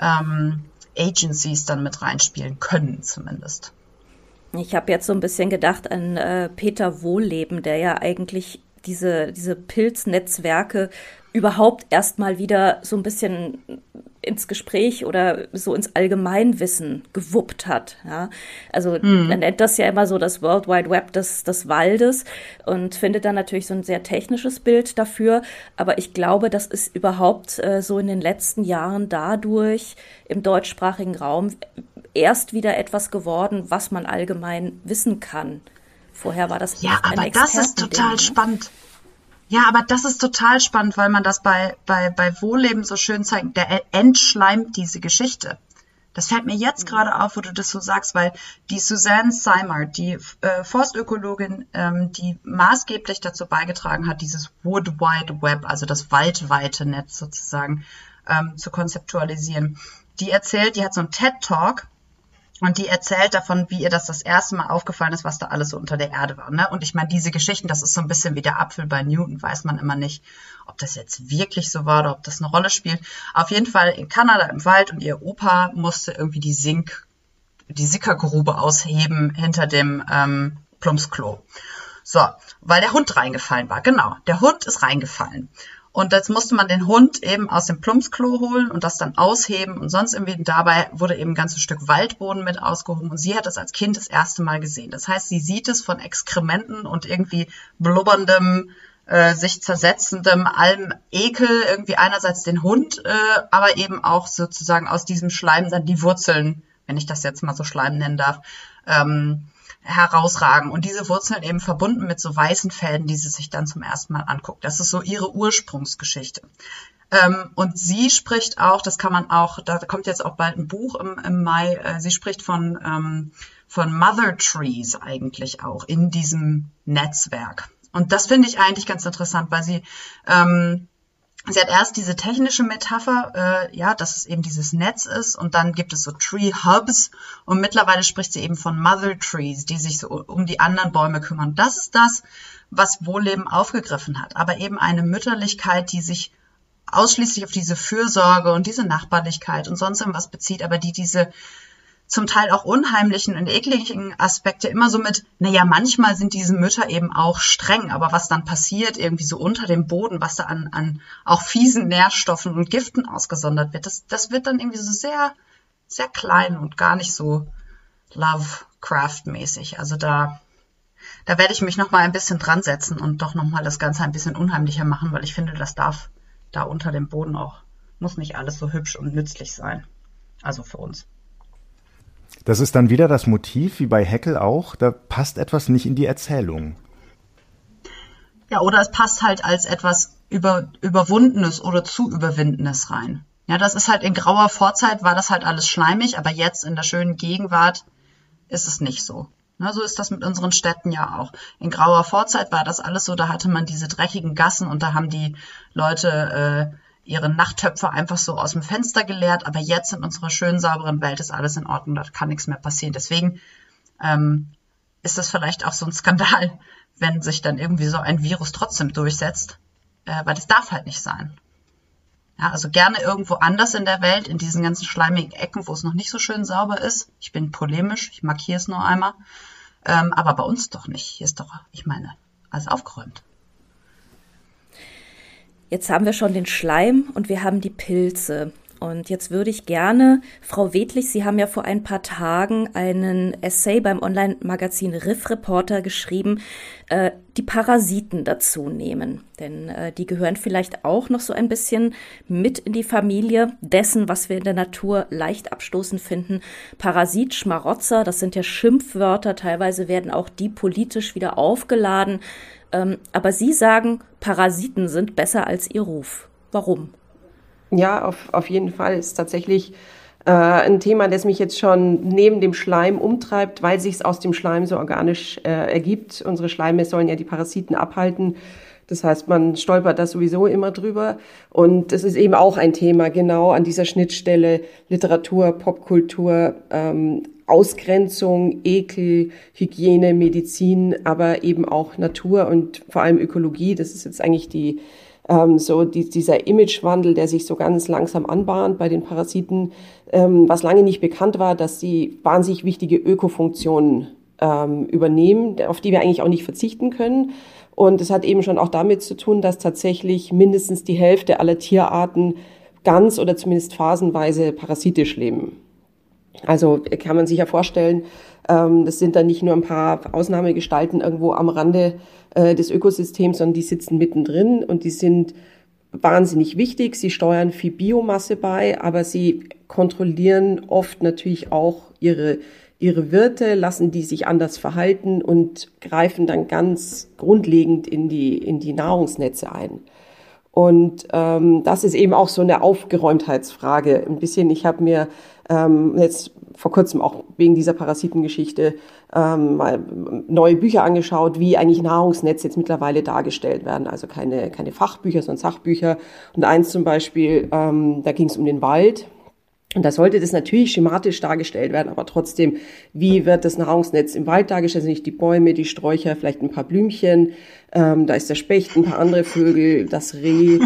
ähm, Agencies dann mit reinspielen können zumindest. Ich habe jetzt so ein bisschen gedacht an äh, Peter Wohlleben, der ja eigentlich diese, diese Pilznetzwerke überhaupt erstmal wieder so ein bisschen ins Gespräch oder so ins Allgemeinwissen gewuppt hat. Ja? Also mhm. man nennt das ja immer so das World Wide Web des, des Waldes und findet dann natürlich so ein sehr technisches Bild dafür. Aber ich glaube, das ist überhaupt äh, so in den letzten Jahren dadurch im deutschsprachigen Raum erst wieder etwas geworden, was man allgemein wissen kann. Vorher war das ja, aber das ist total ne? spannend. Ja, aber das ist total spannend, weil man das bei, bei, bei Wohlleben so schön zeigt. Der entschleimt diese Geschichte. Das fällt mir jetzt mhm. gerade auf, wo du das so sagst, weil die Suzanne Seimer, die äh, Forstökologin, ähm, die maßgeblich dazu beigetragen hat, dieses Wood Wide Web, also das waldweite Netz sozusagen, ähm, zu konzeptualisieren, die erzählt, die hat so einen TED Talk und die erzählt davon, wie ihr das das erste Mal aufgefallen ist, was da alles so unter der Erde war. Ne? Und ich meine, diese Geschichten, das ist so ein bisschen wie der Apfel bei Newton, weiß man immer nicht, ob das jetzt wirklich so war oder ob das eine Rolle spielt. Auf jeden Fall in Kanada im Wald und ihr Opa musste irgendwie die Sink, die Sickergrube ausheben hinter dem ähm, Plumpsklo. So, weil der Hund reingefallen war. Genau, der Hund ist reingefallen. Und jetzt musste man den Hund eben aus dem Plumpsklo holen und das dann ausheben und sonst irgendwie. Dabei wurde eben ein ganzes Stück Waldboden mit ausgehoben und sie hat das als Kind das erste Mal gesehen. Das heißt, sie sieht es von Exkrementen und irgendwie blubberndem, äh, sich zersetzendem, allem Ekel, irgendwie einerseits den Hund, äh, aber eben auch sozusagen aus diesem Schleim dann die Wurzeln, wenn ich das jetzt mal so Schleim nennen darf, ähm, herausragen. Und diese Wurzeln eben verbunden mit so weißen Fäden, die sie sich dann zum ersten Mal anguckt. Das ist so ihre Ursprungsgeschichte. Ähm, und sie spricht auch, das kann man auch, da kommt jetzt auch bald ein Buch im, im Mai, äh, sie spricht von, ähm, von Mother Trees eigentlich auch in diesem Netzwerk. Und das finde ich eigentlich ganz interessant, weil sie ähm, Sie hat erst diese technische Metapher, äh, ja, dass es eben dieses Netz ist und dann gibt es so Tree Hubs und mittlerweile spricht sie eben von Mother Trees, die sich so um die anderen Bäume kümmern. Das ist das, was Wohlleben aufgegriffen hat, aber eben eine Mütterlichkeit, die sich ausschließlich auf diese Fürsorge und diese Nachbarlichkeit und sonst irgendwas bezieht, aber die diese zum Teil auch unheimlichen und ekligen Aspekte immer so mit, naja, manchmal sind diese Mütter eben auch streng, aber was dann passiert, irgendwie so unter dem Boden, was da an, an auch fiesen Nährstoffen und Giften ausgesondert wird, das, das wird dann irgendwie so sehr, sehr klein und gar nicht so Lovecraft-mäßig. Also da, da werde ich mich nochmal ein bisschen dran setzen und doch nochmal das Ganze ein bisschen unheimlicher machen, weil ich finde, das darf da unter dem Boden auch, muss nicht alles so hübsch und nützlich sein. Also für uns. Das ist dann wieder das Motiv, wie bei Heckel auch, da passt etwas nicht in die Erzählung. Ja, oder es passt halt als etwas über, Überwundenes oder zu Überwindendes rein. Ja, das ist halt in grauer Vorzeit war das halt alles schleimig, aber jetzt in der schönen Gegenwart ist es nicht so. Na, so ist das mit unseren Städten ja auch. In grauer Vorzeit war das alles so, da hatte man diese dreckigen Gassen und da haben die Leute äh, ihre Nachttöpfe einfach so aus dem Fenster geleert, aber jetzt in unserer schönen, sauberen Welt ist alles in Ordnung, da kann nichts mehr passieren. Deswegen ähm, ist das vielleicht auch so ein Skandal, wenn sich dann irgendwie so ein Virus trotzdem durchsetzt, äh, weil das darf halt nicht sein. Ja, also gerne irgendwo anders in der Welt, in diesen ganzen schleimigen Ecken, wo es noch nicht so schön sauber ist. Ich bin polemisch, ich markiere es nur einmal. Ähm, aber bei uns doch nicht. Hier ist doch, ich meine, alles aufgeräumt. Jetzt haben wir schon den Schleim und wir haben die Pilze. Und jetzt würde ich gerne, Frau Wedlich, Sie haben ja vor ein paar Tagen einen Essay beim Online-Magazin Riff Reporter geschrieben, äh, die Parasiten dazu nehmen. Denn äh, die gehören vielleicht auch noch so ein bisschen mit in die Familie dessen, was wir in der Natur leicht abstoßend finden. Parasit, Schmarotzer, das sind ja Schimpfwörter. Teilweise werden auch die politisch wieder aufgeladen. Ähm, aber Sie sagen, Parasiten sind besser als Ihr Ruf. Warum? Ja, auf, auf jeden Fall ist tatsächlich äh, ein Thema, das mich jetzt schon neben dem Schleim umtreibt, weil sich es aus dem Schleim so organisch äh, ergibt. Unsere Schleime sollen ja die Parasiten abhalten. Das heißt, man stolpert da sowieso immer drüber. Und es ist eben auch ein Thema, genau an dieser Schnittstelle Literatur, Popkultur, ähm, Ausgrenzung, Ekel, Hygiene, Medizin, aber eben auch Natur und vor allem Ökologie. Das ist jetzt eigentlich die, ähm, so die, dieser Imagewandel, der sich so ganz langsam anbahnt bei den Parasiten, ähm, was lange nicht bekannt war, dass sie wahnsinnig wichtige Ökofunktionen ähm, übernehmen, auf die wir eigentlich auch nicht verzichten können. Und es hat eben schon auch damit zu tun, dass tatsächlich mindestens die Hälfte aller Tierarten ganz oder zumindest phasenweise parasitisch leben. Also kann man sich ja vorstellen, ähm, das sind dann nicht nur ein paar Ausnahmegestalten irgendwo am Rande äh, des Ökosystems, sondern die sitzen mittendrin und die sind wahnsinnig wichtig. Sie steuern viel Biomasse bei, aber sie kontrollieren oft natürlich auch ihre, ihre Wirte, lassen die sich anders verhalten und greifen dann ganz grundlegend in die, in die Nahrungsnetze ein. Und ähm, das ist eben auch so eine Aufgeräumtheitsfrage. Ein bisschen, ich habe mir ähm, jetzt vor kurzem auch wegen dieser Parasitengeschichte ähm, mal neue Bücher angeschaut, wie eigentlich Nahrungsnetze jetzt mittlerweile dargestellt werden. Also keine, keine Fachbücher, sondern Sachbücher. Und eins zum Beispiel, ähm, da ging es um den Wald. Und da sollte das natürlich schematisch dargestellt werden, aber trotzdem, wie wird das Nahrungsnetz im Wald dargestellt? Also nicht die Bäume, die Sträucher, vielleicht ein paar Blümchen, ähm, da ist der Specht, ein paar andere Vögel, das Reh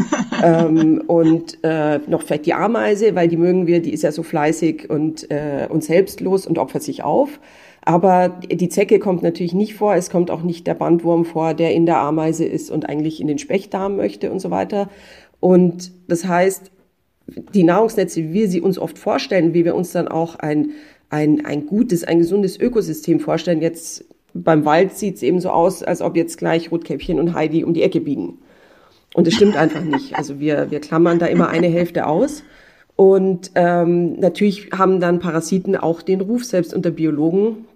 ähm, und äh, noch vielleicht die Ameise, weil die mögen wir, die ist ja so fleißig und, äh, und selbstlos und opfert sich auf. Aber die Zecke kommt natürlich nicht vor. Es kommt auch nicht der Bandwurm vor, der in der Ameise ist und eigentlich in den Spechtdarm möchte und so weiter. Und das heißt, die Nahrungsnetze, wie wir sie uns oft vorstellen, wie wir uns dann auch ein, ein, ein gutes, ein gesundes Ökosystem vorstellen. Jetzt beim Wald sieht es eben so aus, als ob jetzt gleich Rotkäppchen und Heidi um die Ecke biegen. Und das stimmt einfach nicht. Also wir, wir klammern da immer eine Hälfte aus. Und ähm, natürlich haben dann Parasiten auch den Ruf, selbst unter Biologen,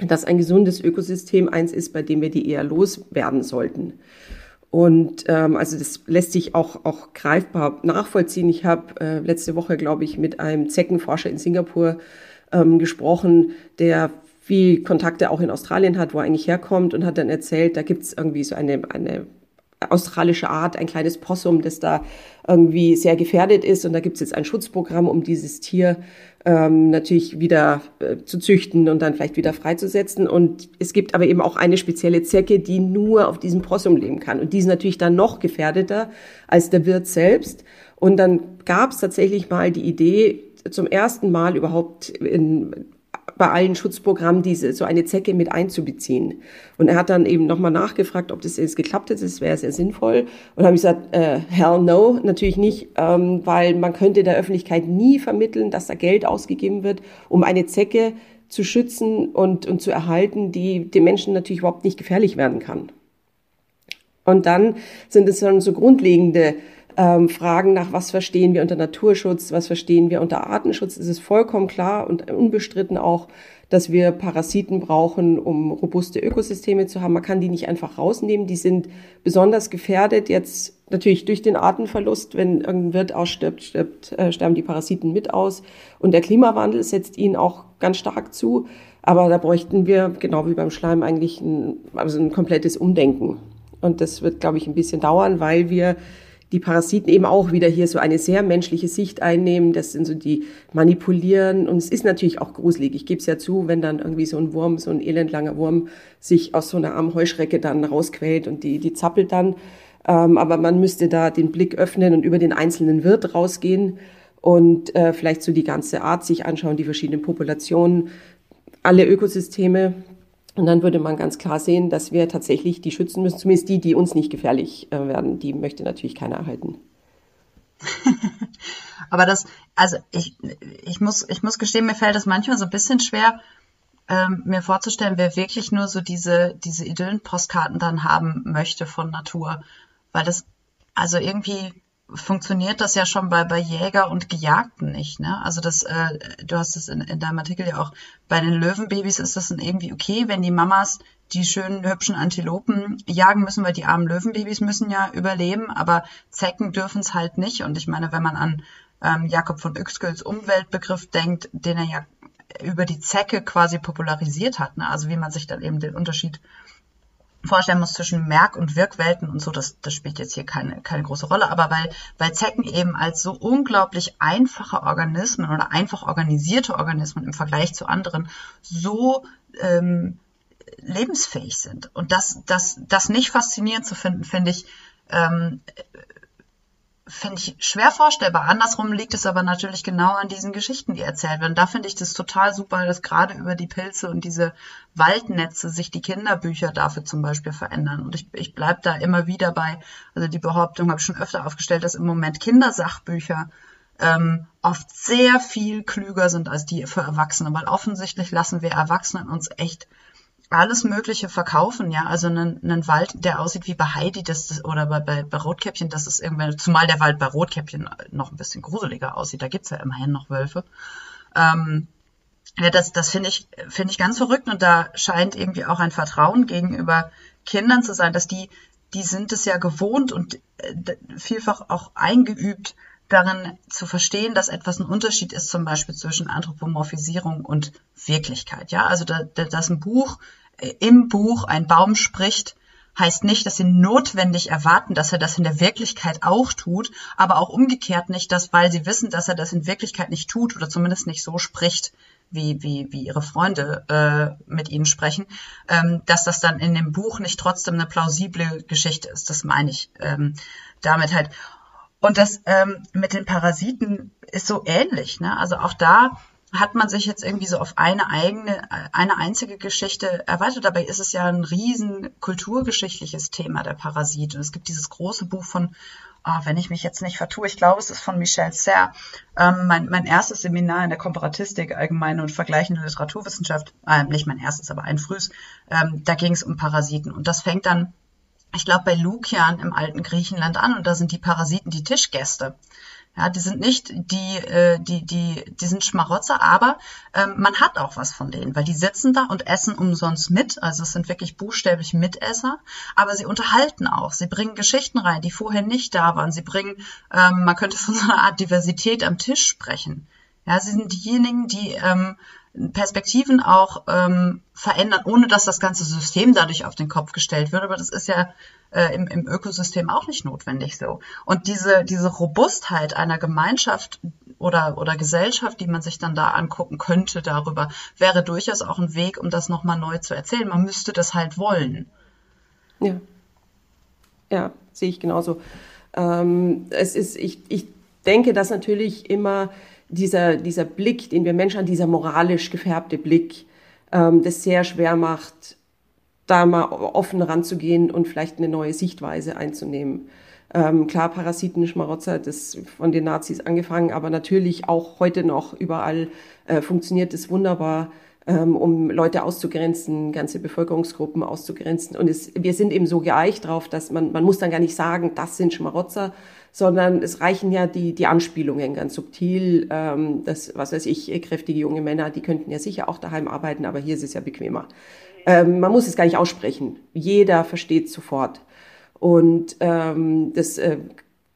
dass ein gesundes Ökosystem eins ist, bei dem wir die eher loswerden sollten. Und ähm, also das lässt sich auch, auch greifbar nachvollziehen. Ich habe äh, letzte Woche, glaube ich, mit einem Zeckenforscher in Singapur ähm, gesprochen, der viel Kontakte auch in Australien hat, wo er eigentlich herkommt und hat dann erzählt, da gibt's irgendwie so eine, eine australische Art, ein kleines Possum, das da irgendwie sehr gefährdet ist. Und da gibt's jetzt ein Schutzprogramm, um dieses Tier ähm, natürlich wieder äh, zu züchten und dann vielleicht wieder freizusetzen. Und es gibt aber eben auch eine spezielle Zecke, die nur auf diesem Possum leben kann. Und die ist natürlich dann noch gefährdeter als der Wirt selbst. Und dann gab's tatsächlich mal die Idee, zum ersten Mal überhaupt in bei allen Schutzprogrammen diese so eine Zecke mit einzubeziehen. Und er hat dann eben nochmal nachgefragt, ob das jetzt geklappt hat. Das wäre sehr sinnvoll. Und habe ich gesagt, äh, hell no, natürlich nicht, ähm, weil man könnte der Öffentlichkeit nie vermitteln, dass da Geld ausgegeben wird, um eine Zecke zu schützen und, und zu erhalten, die dem Menschen natürlich überhaupt nicht gefährlich werden kann. Und dann sind es dann so grundlegende ähm, Fragen nach, was verstehen wir unter Naturschutz, was verstehen wir unter Artenschutz, ist es vollkommen klar und unbestritten auch, dass wir Parasiten brauchen, um robuste Ökosysteme zu haben. Man kann die nicht einfach rausnehmen. Die sind besonders gefährdet jetzt natürlich durch den Artenverlust. Wenn irgendein Wirt ausstirbt, stirbt, äh, sterben die Parasiten mit aus. Und der Klimawandel setzt ihnen auch ganz stark zu. Aber da bräuchten wir, genau wie beim Schleim, eigentlich ein, also ein komplettes Umdenken. Und das wird, glaube ich, ein bisschen dauern, weil wir die Parasiten eben auch wieder hier so eine sehr menschliche Sicht einnehmen. Das sind so die manipulieren. Und es ist natürlich auch gruselig. Ich gebe es ja zu, wenn dann irgendwie so ein Wurm, so ein elendlanger Wurm sich aus so einer armen Heuschrecke dann rausquält und die, die zappelt dann. Ähm, aber man müsste da den Blick öffnen und über den einzelnen Wirt rausgehen und äh, vielleicht so die ganze Art sich anschauen, die verschiedenen Populationen, alle Ökosysteme. Und dann würde man ganz klar sehen, dass wir tatsächlich die schützen müssen, zumindest die, die uns nicht gefährlich äh, werden. Die möchte natürlich keiner erhalten. Aber das, also ich, ich, muss, ich muss gestehen, mir fällt das manchmal so ein bisschen schwer, ähm, mir vorzustellen, wer wirklich nur so diese, diese Idyllen-Postkarten dann haben möchte von Natur. Weil das, also irgendwie, funktioniert das ja schon bei, bei Jäger und Gejagten nicht. Ne? Also das, äh, du hast es in, in deinem Artikel ja auch, bei den Löwenbabys ist das dann irgendwie okay, wenn die Mamas die schönen, hübschen Antilopen jagen müssen, weil die armen Löwenbabys müssen ja überleben, aber Zecken dürfen es halt nicht. Und ich meine, wenn man an ähm, Jakob von Uexküls Umweltbegriff denkt, den er ja über die Zecke quasi popularisiert hat, ne? also wie man sich dann eben den Unterschied vorstellen muss zwischen Merk- und Wirkwelten und so, das, das spielt jetzt hier keine, keine große Rolle, aber weil, weil Zecken eben als so unglaublich einfache Organismen oder einfach organisierte Organismen im Vergleich zu anderen so ähm, lebensfähig sind. Und das, das, das nicht faszinierend zu finden, finde ich, ähm, finde ich schwer vorstellbar. Andersrum liegt es aber natürlich genau an diesen Geschichten, die erzählt werden. Da finde ich das total super, dass gerade über die Pilze und diese Waldnetze sich die Kinderbücher dafür zum Beispiel verändern. Und ich, ich bleibe da immer wieder bei, also die Behauptung habe ich schon öfter aufgestellt, dass im Moment Kindersachbücher ähm, oft sehr viel klüger sind als die für Erwachsene, weil offensichtlich lassen wir Erwachsenen uns echt alles Mögliche verkaufen, ja. Also einen, einen Wald, der aussieht wie bei Heidi, das, oder bei, bei, bei Rotkäppchen, das ist irgendwie, zumal der Wald bei Rotkäppchen noch ein bisschen gruseliger aussieht. Da gibt's ja immerhin noch Wölfe. Ähm, ja, das, das finde ich, finde ich ganz verrückt und da scheint irgendwie auch ein Vertrauen gegenüber Kindern zu sein, dass die, die sind es ja gewohnt und äh, vielfach auch eingeübt, darin zu verstehen, dass etwas ein Unterschied ist, zum Beispiel zwischen Anthropomorphisierung und Wirklichkeit. Ja, also da, da, dass ein Buch im Buch ein Baum spricht, heißt nicht, dass sie notwendig erwarten, dass er das in der Wirklichkeit auch tut, aber auch umgekehrt nicht, dass weil sie wissen, dass er das in Wirklichkeit nicht tut oder zumindest nicht so spricht, wie, wie, wie ihre Freunde äh, mit ihnen sprechen, ähm, dass das dann in dem Buch nicht trotzdem eine plausible Geschichte ist. Das meine ich ähm, damit halt. Und das ähm, mit den Parasiten ist so ähnlich. Ne? Also auch da hat man sich jetzt irgendwie so auf eine eigene, eine einzige Geschichte erweitert. Dabei ist es ja ein riesen kulturgeschichtliches Thema, der Parasit. Und es gibt dieses große Buch von, oh, wenn ich mich jetzt nicht vertue, ich glaube, es ist von Michel Serre, ähm, mein, mein erstes Seminar in der Komparatistik, allgemeine und vergleichende Literaturwissenschaft, äh, nicht mein erstes, aber ein frühes, ähm, da ging es um Parasiten. Und das fängt dann ich glaube, bei Lukian im alten Griechenland an und da sind die Parasiten die Tischgäste. Ja, die sind nicht die, äh, die, die, die sind Schmarotzer, aber ähm, man hat auch was von denen, weil die sitzen da und essen umsonst mit. Also es sind wirklich buchstäblich Mitesser, aber sie unterhalten auch. Sie bringen Geschichten rein, die vorher nicht da waren. Sie bringen, ähm, man könnte von so einer Art Diversität am Tisch sprechen. Ja, sie sind diejenigen, die ähm, Perspektiven auch ähm, verändern, ohne dass das ganze System dadurch auf den Kopf gestellt wird. Aber das ist ja äh, im, im Ökosystem auch nicht notwendig so. Und diese, diese Robustheit einer Gemeinschaft oder, oder Gesellschaft, die man sich dann da angucken könnte darüber, wäre durchaus auch ein Weg, um das nochmal neu zu erzählen. Man müsste das halt wollen. Ja. Ja, sehe ich genauso. Ähm, es ist, ich, ich denke, dass natürlich immer dieser, dieser Blick, den wir Menschen haben, dieser moralisch gefärbte Blick, ähm, das sehr schwer macht, da mal offen ranzugehen und vielleicht eine neue Sichtweise einzunehmen. Ähm, klar, Parasiten, Schmarotzer, das von den Nazis angefangen, aber natürlich auch heute noch überall äh, funktioniert es wunderbar, ähm, um Leute auszugrenzen, ganze Bevölkerungsgruppen auszugrenzen. Und es, wir sind eben so geeicht drauf, dass man, man muss dann gar nicht sagen, das sind Schmarotzer, sondern es reichen ja die, die Anspielungen ganz subtil. Ähm, das, was weiß ich, kräftige junge Männer, die könnten ja sicher auch daheim arbeiten, aber hier ist es ja bequemer. Ähm, man muss es gar nicht aussprechen. Jeder versteht sofort. Und ähm, das, äh,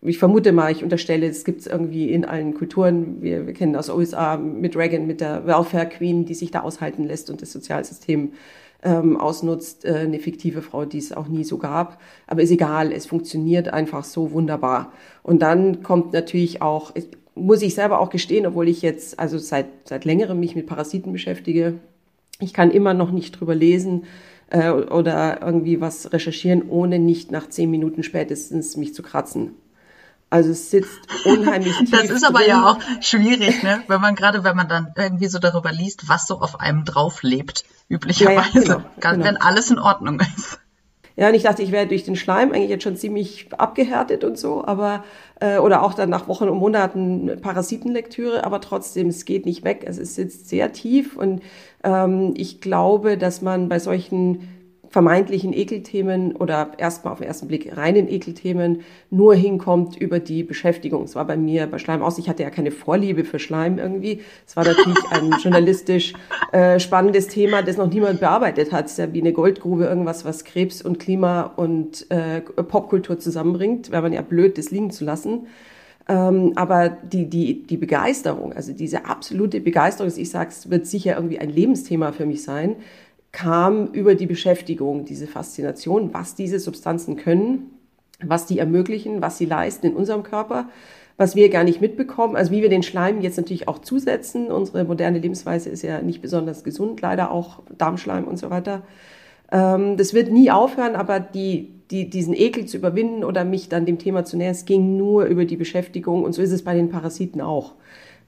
ich vermute mal, ich unterstelle, es gibt es irgendwie in allen Kulturen. Wir, wir kennen aus USA mit Reagan, mit der Welfare Queen, die sich da aushalten lässt und das Sozialsystem ähm, ausnutzt, äh, eine fiktive Frau, die es auch nie so gab. Aber ist egal, es funktioniert einfach so wunderbar. Und dann kommt natürlich auch, muss ich selber auch gestehen, obwohl ich jetzt also seit, seit längerem mich mit Parasiten beschäftige, ich kann immer noch nicht drüber lesen äh, oder irgendwie was recherchieren, ohne nicht nach zehn Minuten spätestens mich zu kratzen. Also es sitzt unheimlich tief. Das ist aber drin. ja auch schwierig, ne? Wenn man gerade, wenn man dann irgendwie so darüber liest, was so auf einem drauf lebt, üblicherweise, ja, ja, genau, genau. wenn alles in Ordnung ist. Ja, und ich dachte, ich wäre durch den Schleim eigentlich jetzt schon ziemlich abgehärtet und so, aber äh, oder auch dann nach Wochen und Monaten Parasitenlektüre, aber trotzdem, es geht nicht weg. Also es sitzt sehr tief und ähm, ich glaube, dass man bei solchen vermeintlichen Ekelthemen oder erstmal auf den ersten Blick reinen Ekelthemen nur hinkommt über die Beschäftigung. Es war bei mir bei Schleim aus. Ich hatte ja keine Vorliebe für Schleim irgendwie. Es war natürlich ein journalistisch äh, spannendes Thema, das noch niemand bearbeitet hat. Es ist ja wie eine Goldgrube, irgendwas, was Krebs und Klima und äh, Popkultur zusammenbringt. Wäre man ja blöd, das liegen zu lassen. Ähm, aber die, die, die Begeisterung, also diese absolute Begeisterung, ich sage, es wird sicher irgendwie ein Lebensthema für mich sein, kam über die Beschäftigung, diese Faszination, was diese Substanzen können, was die ermöglichen, was sie leisten in unserem Körper, was wir gar nicht mitbekommen, also wie wir den Schleim jetzt natürlich auch zusetzen. Unsere moderne Lebensweise ist ja nicht besonders gesund, leider auch Darmschleim und so weiter. Ähm, das wird nie aufhören, aber die, die, diesen Ekel zu überwinden oder mich dann dem Thema zu nähern, es ging nur über die Beschäftigung und so ist es bei den Parasiten auch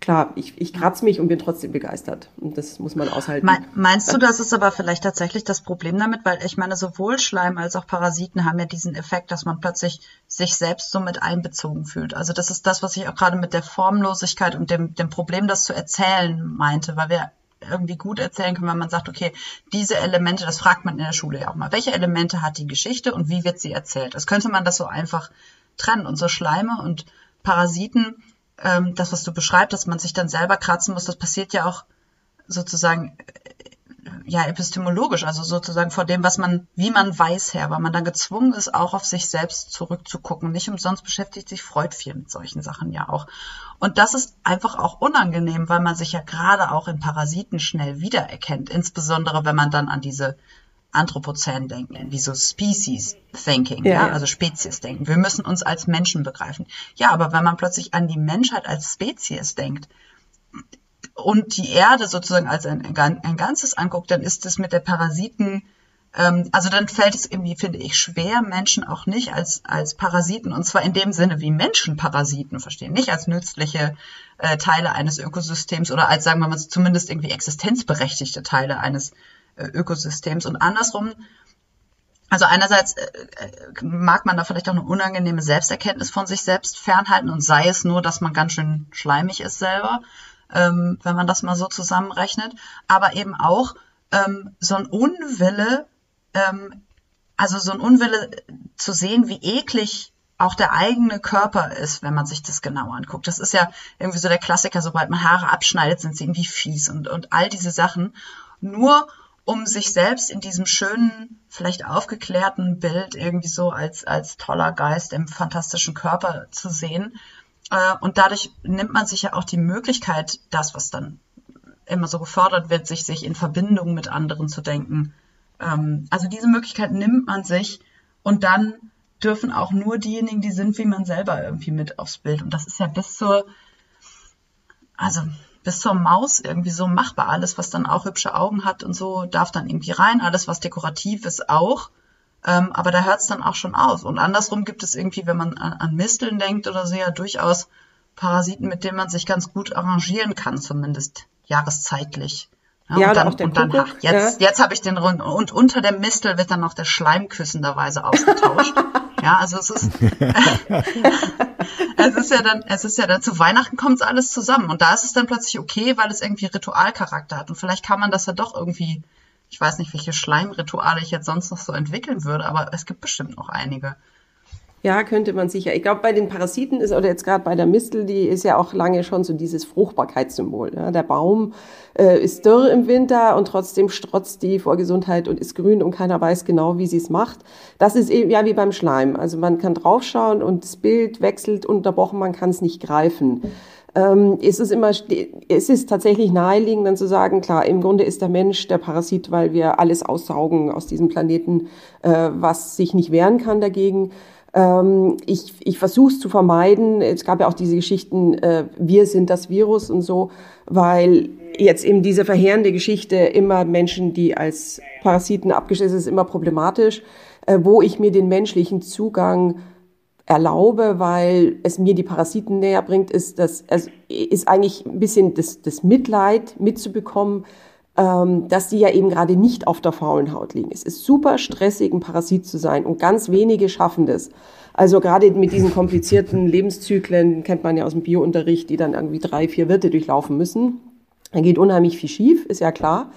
klar, ich, ich kratze mich und bin trotzdem begeistert. Und das muss man aushalten. Meinst du, das ist aber vielleicht tatsächlich das Problem damit? Weil ich meine, sowohl Schleim als auch Parasiten haben ja diesen Effekt, dass man plötzlich sich selbst so mit einbezogen fühlt. Also das ist das, was ich auch gerade mit der Formlosigkeit und dem, dem Problem, das zu erzählen meinte, weil wir irgendwie gut erzählen können, wenn man sagt, okay, diese Elemente, das fragt man in der Schule ja auch mal, welche Elemente hat die Geschichte und wie wird sie erzählt? Das könnte man das so einfach trennen. Und so Schleime und Parasiten ähm, das, was du beschreibst, dass man sich dann selber kratzen muss, das passiert ja auch sozusagen äh, ja epistemologisch, also sozusagen vor dem, was man, wie man weiß her, weil man dann gezwungen ist, auch auf sich selbst zurückzugucken. Nicht umsonst beschäftigt sich Freud viel mit solchen Sachen ja auch. Und das ist einfach auch unangenehm, weil man sich ja gerade auch in Parasiten schnell wiedererkennt, insbesondere wenn man dann an diese Anthropozän denken, wie so Species Thinking, ja, ja, also Spezies denken. Wir müssen uns als Menschen begreifen. Ja, aber wenn man plötzlich an die Menschheit als Spezies denkt und die Erde sozusagen als ein, ein Ganzes anguckt, dann ist es mit der Parasiten Ähm, also dann fällt es irgendwie, finde ich, schwer, Menschen auch nicht als, als Parasiten, und zwar in dem Sinne wie Menschen Parasiten verstehen, nicht als nützliche äh, Teile eines Ökosystems oder als, sagen wir mal, zumindest irgendwie existenzberechtigte Teile eines äh, Ökosystems. Und andersrum, also einerseits äh, äh, mag man da vielleicht auch eine unangenehme Selbsterkenntnis von sich selbst fernhalten und sei es nur, dass man ganz schön schleimig ist selber, ähm, wenn man das mal so zusammenrechnet, aber eben auch ähm, so ein Unwille, ähm, also so ein Unwille zu sehen, wie eklig auch der eigene Körper ist, wenn man sich das genau anguckt. Das ist ja irgendwie so der Klassiker, sobald man Haare abschneidet, sind sie irgendwie fies und, und all diese Sachen. Nur um sich selbst in diesem schönen, vielleicht aufgeklärten Bild irgendwie so als, als toller Geist im fantastischen Körper zu sehen. Äh, und dadurch nimmt man sich ja auch die Möglichkeit, das, was dann immer so gefordert wird, sich, sich in Verbindung mit anderen zu denken. Ähm, also diese Möglichkeit nimmt man sich und dann dürfen auch nur diejenigen, die sind wie man selber irgendwie mit aufs Bild. Und das ist ja bis zur, also bis zur Maus irgendwie so machbar. Alles, was dann auch hübsche Augen hat und so, darf dann irgendwie rein. Alles, was dekorativ ist, auch. Ähm, aber da hört es dann auch schon auf. Und andersrum gibt es irgendwie, wenn man an, an Misteln denkt oder so, ja durchaus Parasiten, mit denen man sich ganz gut arrangieren kann, zumindest jahreszeitlich. Ja, ja und dann, und dann Kuckuck, jetzt, ja. jetzt habe ich den Rund und unter der Mistel wird dann noch der Schleim küssenderweise ausgetauscht. ja, also es ist es ist ja dann es ist ja dann zu Weihnachten kommt alles zusammen und da ist es dann plötzlich okay, weil es irgendwie Ritualcharakter hat und vielleicht kann man das ja doch irgendwie ich weiß nicht, welche Schleimrituale ich jetzt sonst noch so entwickeln würde, aber es gibt bestimmt noch einige. Ja, könnte man sicher. Ich glaube, bei den Parasiten ist, oder jetzt gerade bei der Mistel, die ist ja auch lange schon so dieses Fruchtbarkeitssymbol. Ja. Der Baum äh, ist dürr im Winter und trotzdem strotzt die vor Gesundheit und ist grün und keiner weiß genau, wie sie es macht. Das ist eben ja wie beim Schleim. Also man kann draufschauen und das Bild wechselt unterbrochen, man kann es nicht greifen. Ähm, es ist immer, es ist tatsächlich naheliegend, dann zu sagen, klar, im Grunde ist der Mensch der Parasit, weil wir alles aussaugen aus diesem Planeten, äh, was sich nicht wehren kann dagegen. Ähm, ich ich versuche es zu vermeiden. Es gab ja auch diese Geschichten, äh, wir sind das Virus und so, weil jetzt eben diese verheerende Geschichte immer Menschen, die als Parasiten abgestellt sind, ist immer problematisch, äh, wo ich mir den menschlichen Zugang erlaube, weil es mir die Parasiten näher bringt, ist, dass es ist eigentlich ein bisschen das, das Mitleid mitzubekommen, ähm, dass die ja eben gerade nicht auf der faulen Haut liegen. Es ist super stressig, ein Parasit zu sein und ganz wenige schaffen das. Also gerade mit diesen komplizierten Lebenszyklen kennt man ja aus dem Biounterricht, die dann irgendwie drei, vier Wirte durchlaufen müssen. Da geht unheimlich viel schief, ist ja klar.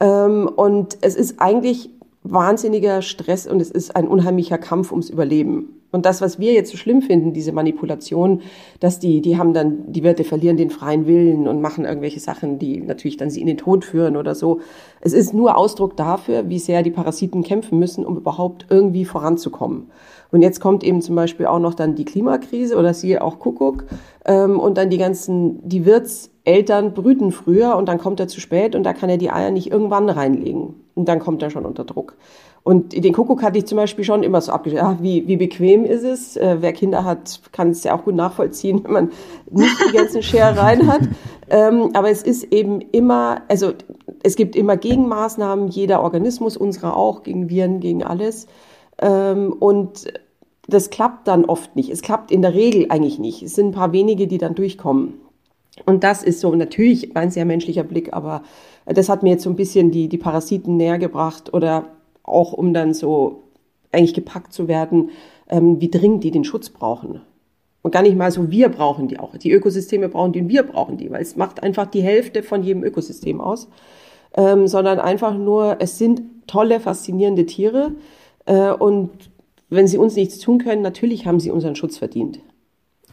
Ähm, und es ist eigentlich wahnsinniger Stress und es ist ein unheimlicher Kampf ums Überleben. Und das, was wir jetzt so schlimm finden, diese Manipulation, dass die, die haben dann, die Wirte verlieren den freien Willen und machen irgendwelche Sachen, die natürlich dann sie in den Tod führen oder so. Es ist nur Ausdruck dafür, wie sehr die Parasiten kämpfen müssen, um überhaupt irgendwie voranzukommen. Und jetzt kommt eben zum Beispiel auch noch dann die Klimakrise oder siehe auch Kuckuck ähm, und dann die ganzen, die Wirtseltern brüten früher und dann kommt er zu spät und da kann er die Eier nicht irgendwann reinlegen. Und dann kommt er schon unter Druck. Und den Kuckuck hatte ich zum Beispiel schon immer so abgestellt. Ach, wie, wie bequem ist es? Äh, wer Kinder hat, kann es ja auch gut nachvollziehen, wenn man nicht die ganzen Scherereien hat. Ähm, aber es ist eben immer, also es gibt immer Gegenmaßnahmen, jeder Organismus, unsere auch, gegen Viren, gegen alles. Ähm, und das klappt dann oft nicht. Es klappt in der Regel eigentlich nicht. Es sind ein paar wenige, die dann durchkommen. Und das ist so natürlich ein sehr menschlicher Blick, aber das hat mir jetzt so ein bisschen die, die Parasiten näher gebracht oder auch um dann so eigentlich gepackt zu werden, ähm, wie dringend die den Schutz brauchen. Und gar nicht mal so, wir brauchen die auch. Die Ökosysteme brauchen die und wir brauchen die, weil es macht einfach die Hälfte von jedem Ökosystem aus. Ähm, sondern einfach nur, es sind tolle, faszinierende Tiere. Äh, und wenn sie uns nichts tun können, natürlich haben sie unseren Schutz verdient.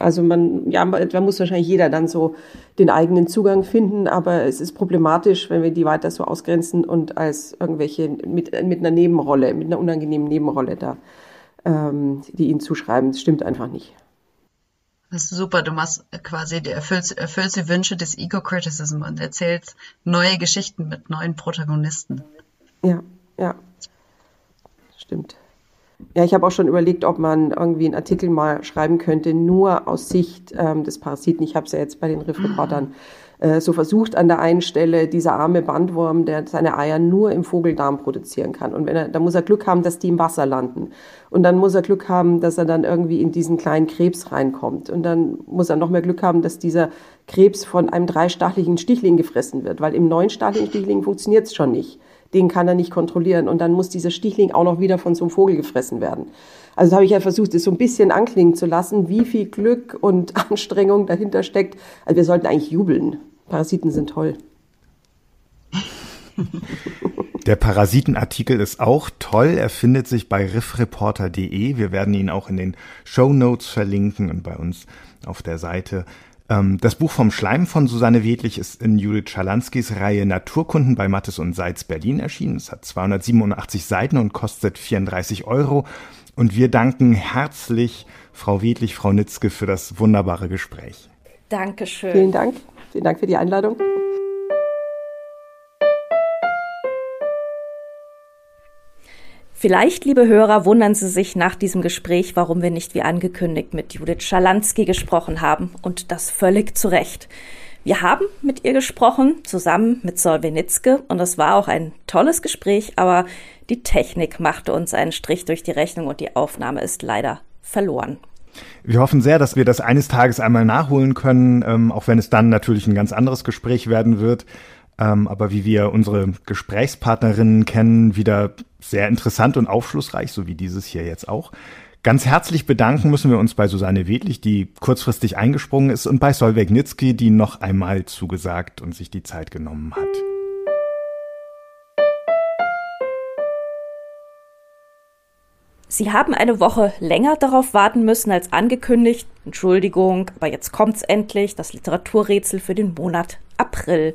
Also man, ja, da muss wahrscheinlich jeder dann so den eigenen Zugang finden, aber es ist problematisch, wenn wir die weiter so ausgrenzen und als irgendwelche mit, mit einer Nebenrolle, mit einer unangenehmen Nebenrolle da, ähm, die ihnen zuschreiben. Das stimmt einfach nicht. Das ist super, du machst quasi, du erfüllst, erfüllst die Wünsche des Ego-Criticism und erzählst neue Geschichten mit neuen Protagonisten. Ja, ja. Stimmt. Ja, ich habe auch schon überlegt, ob man irgendwie einen Artikel mal schreiben könnte, nur aus Sicht ähm, des Parasiten. Ich habe es ja jetzt bei den Riff-Reportern äh, so versucht an der einen Stelle dieser arme Bandwurm, der seine Eier nur im Vogeldarm produzieren kann. Und wenn er, da muss er Glück haben, dass die im Wasser landen. Und dann muss er Glück haben, dass er dann irgendwie in diesen kleinen Krebs reinkommt. Und dann muss er noch mehr Glück haben, dass dieser Krebs von einem dreistacheligen Stichling gefressen wird, weil im neunstacheligen Stichling funktioniert es schon nicht. Den kann er nicht kontrollieren. Und dann muss dieser Stichling auch noch wieder von so einem Vogel gefressen werden. Also habe ich ja versucht, es so ein bisschen anklingen zu lassen, wie viel Glück und Anstrengung dahinter steckt. Also wir sollten eigentlich jubeln. Parasiten sind toll. Der Parasitenartikel ist auch toll. Er findet sich bei riffreporter.de. Wir werden ihn auch in den Show Notes verlinken und bei uns auf der Seite. Ähm, das Buch vom Schleim von Susanne Wedlich ist in Judith Schalanskis Reihe Naturkunden bei Mattes und Seitz Berlin erschienen. Es hat 287 Seiten und kostet 34 Euro. Und wir danken herzlich Frau Wedlich, Frau Nitzke für das wunderbare Gespräch. Dankeschön. Vielen Dank. Vielen Dank für die Einladung. Vielleicht, liebe Hörer, wundern Sie sich nach diesem Gespräch, warum wir nicht wie angekündigt mit Judith Schalansky gesprochen haben. Und das völlig zu Recht. Wir haben mit ihr gesprochen, zusammen mit Solvenitzke, und das war auch ein tolles Gespräch, aber die Technik machte uns einen Strich durch die Rechnung und die Aufnahme ist leider verloren. Wir hoffen sehr, dass wir das eines Tages einmal nachholen können, ähm, auch wenn es dann natürlich ein ganz anderes Gespräch werden wird. Ähm, aber wie wir unsere Gesprächspartnerinnen kennen, wieder sehr interessant und aufschlussreich, so wie dieses hier jetzt auch. Ganz herzlich bedanken müssen wir uns bei Susanne Wedlich, die kurzfristig eingesprungen ist, und bei Solveig Nitzki, die noch einmal zugesagt und sich die Zeit genommen hat. Sie haben eine Woche länger darauf warten müssen als angekündigt. Entschuldigung, aber jetzt kommt's endlich, das Literaturrätsel für den Monat April.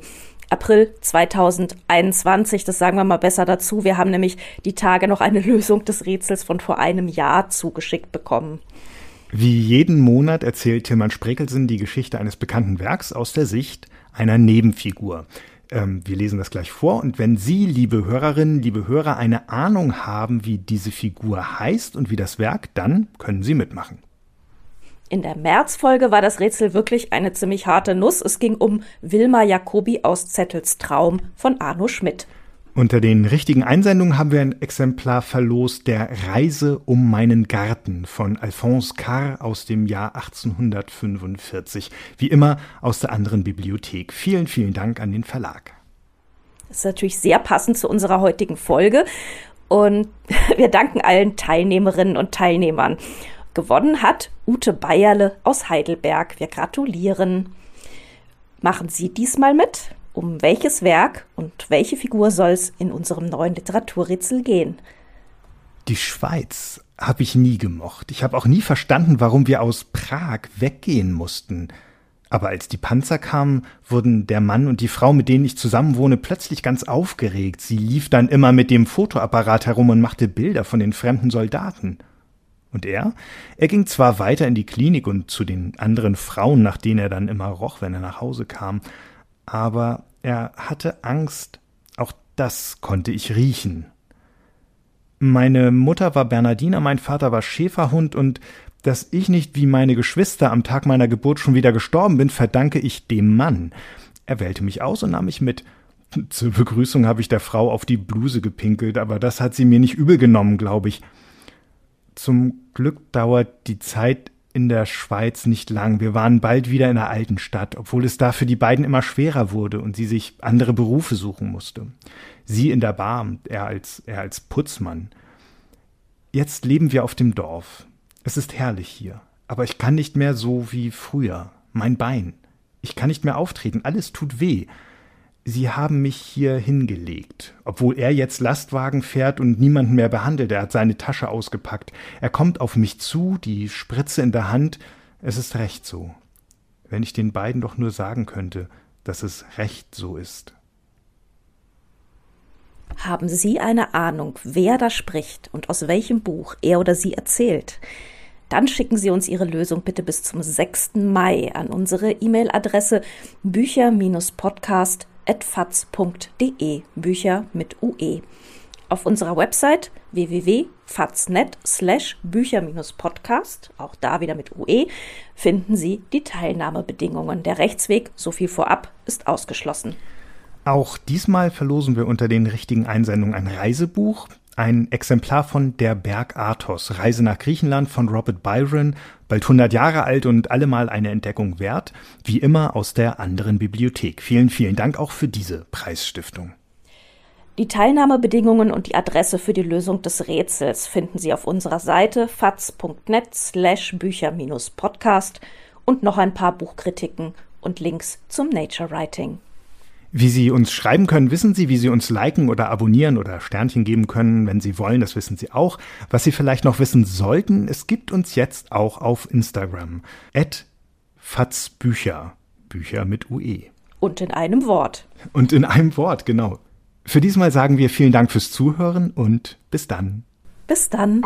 April 2021, das sagen wir mal besser dazu. Wir haben nämlich die Tage noch eine Lösung des Rätsels von vor einem Jahr zugeschickt bekommen. Wie jeden Monat erzählt Tilman Sprekelsen die Geschichte eines bekannten Werks aus der Sicht einer Nebenfigur. Ähm, wir lesen das gleich vor. Und wenn Sie, liebe Hörerinnen, liebe Hörer, eine Ahnung haben, wie diese Figur heißt und wie das Werk, dann können Sie mitmachen. In der Märzfolge war das Rätsel wirklich eine ziemlich harte Nuss. Es ging um Wilma Jacobi aus Zettels Traum von Arno Schmidt. Unter den richtigen Einsendungen haben wir ein Exemplar verlost der Reise um meinen Garten von Alphonse Carr aus dem Jahr 1845. Wie immer aus der anderen Bibliothek. Vielen, vielen Dank an den Verlag. Das ist natürlich sehr passend zu unserer heutigen Folge. Und wir danken allen Teilnehmerinnen und Teilnehmern. Gewonnen hat Ute Bayerle aus Heidelberg. Wir gratulieren. Machen Sie diesmal mit? Um welches Werk und welche Figur soll es in unserem neuen Literaturrätsel gehen? Die Schweiz habe ich nie gemocht. Ich habe auch nie verstanden, warum wir aus Prag weggehen mussten. Aber als die Panzer kamen, wurden der Mann und die Frau, mit denen ich zusammenwohne, plötzlich ganz aufgeregt. Sie lief dann immer mit dem Fotoapparat herum und machte Bilder von den fremden Soldaten. Und er? Er ging zwar weiter in die Klinik und zu den anderen Frauen, nach denen er dann immer roch, wenn er nach Hause kam, aber er hatte Angst. Auch das konnte ich riechen. Meine Mutter war Bernardiner, mein Vater war Schäferhund und dass ich nicht wie meine Geschwister am Tag meiner Geburt schon wieder gestorben bin, verdanke ich dem Mann. Er wählte mich aus und nahm mich mit. Zur Begrüßung habe ich der Frau auf die Bluse gepinkelt, aber das hat sie mir nicht übel genommen, glaube ich. Zum Glück dauert die Zeit in der Schweiz nicht lang. Wir waren bald wieder in der alten Stadt, obwohl es da für die beiden immer schwerer wurde und sie sich andere Berufe suchen musste. Sie in der Bar, er als, er als Putzmann. Jetzt leben wir auf dem Dorf. Es ist herrlich hier, aber ich kann nicht mehr so wie früher. Mein Bein. Ich kann nicht mehr auftreten, alles tut weh. Sie haben mich hier hingelegt, obwohl er jetzt Lastwagen fährt und niemanden mehr behandelt. Er hat seine Tasche ausgepackt. Er kommt auf mich zu, die Spritze in der Hand. Es ist recht so. Wenn ich den beiden doch nur sagen könnte, dass es recht so ist. Haben Sie eine Ahnung, wer da spricht und aus welchem Buch er oder sie erzählt? Dann schicken Sie uns Ihre Lösung bitte bis zum 6. Mai an unsere E-Mail-Adresse bücher-podcast@ faz.de Bücher mit UE. Auf unserer Website www.faz.net slash Bücher-Podcast, auch da wieder mit UE, finden Sie die Teilnahmebedingungen. Der Rechtsweg, so viel vorab, ist ausgeschlossen. Auch diesmal verlosen wir unter den richtigen Einsendungen ein Reisebuch, ein Exemplar von Der Berg Athos, Reise nach Griechenland von Robert Byron, bald 100 Jahre alt und allemal eine Entdeckung wert, wie immer aus der anderen Bibliothek. Vielen, vielen Dank auch für diese Preisstiftung. Die Teilnahmebedingungen und die Adresse für die Lösung des Rätsels finden Sie auf unserer Seite faz.net slash Bücher-Podcast und noch ein paar Buchkritiken und Links zum Nature Writing. Wie Sie uns schreiben können, wissen Sie, wie Sie uns liken oder abonnieren oder Sternchen geben können, wenn Sie wollen, das wissen Sie auch. Was Sie vielleicht noch wissen sollten, es gibt uns jetzt auch auf Instagram. At Fatzbücher. Bücher mit UE. Und in einem Wort. Und in einem Wort, genau. Für diesmal sagen wir vielen Dank fürs Zuhören und bis dann. Bis dann.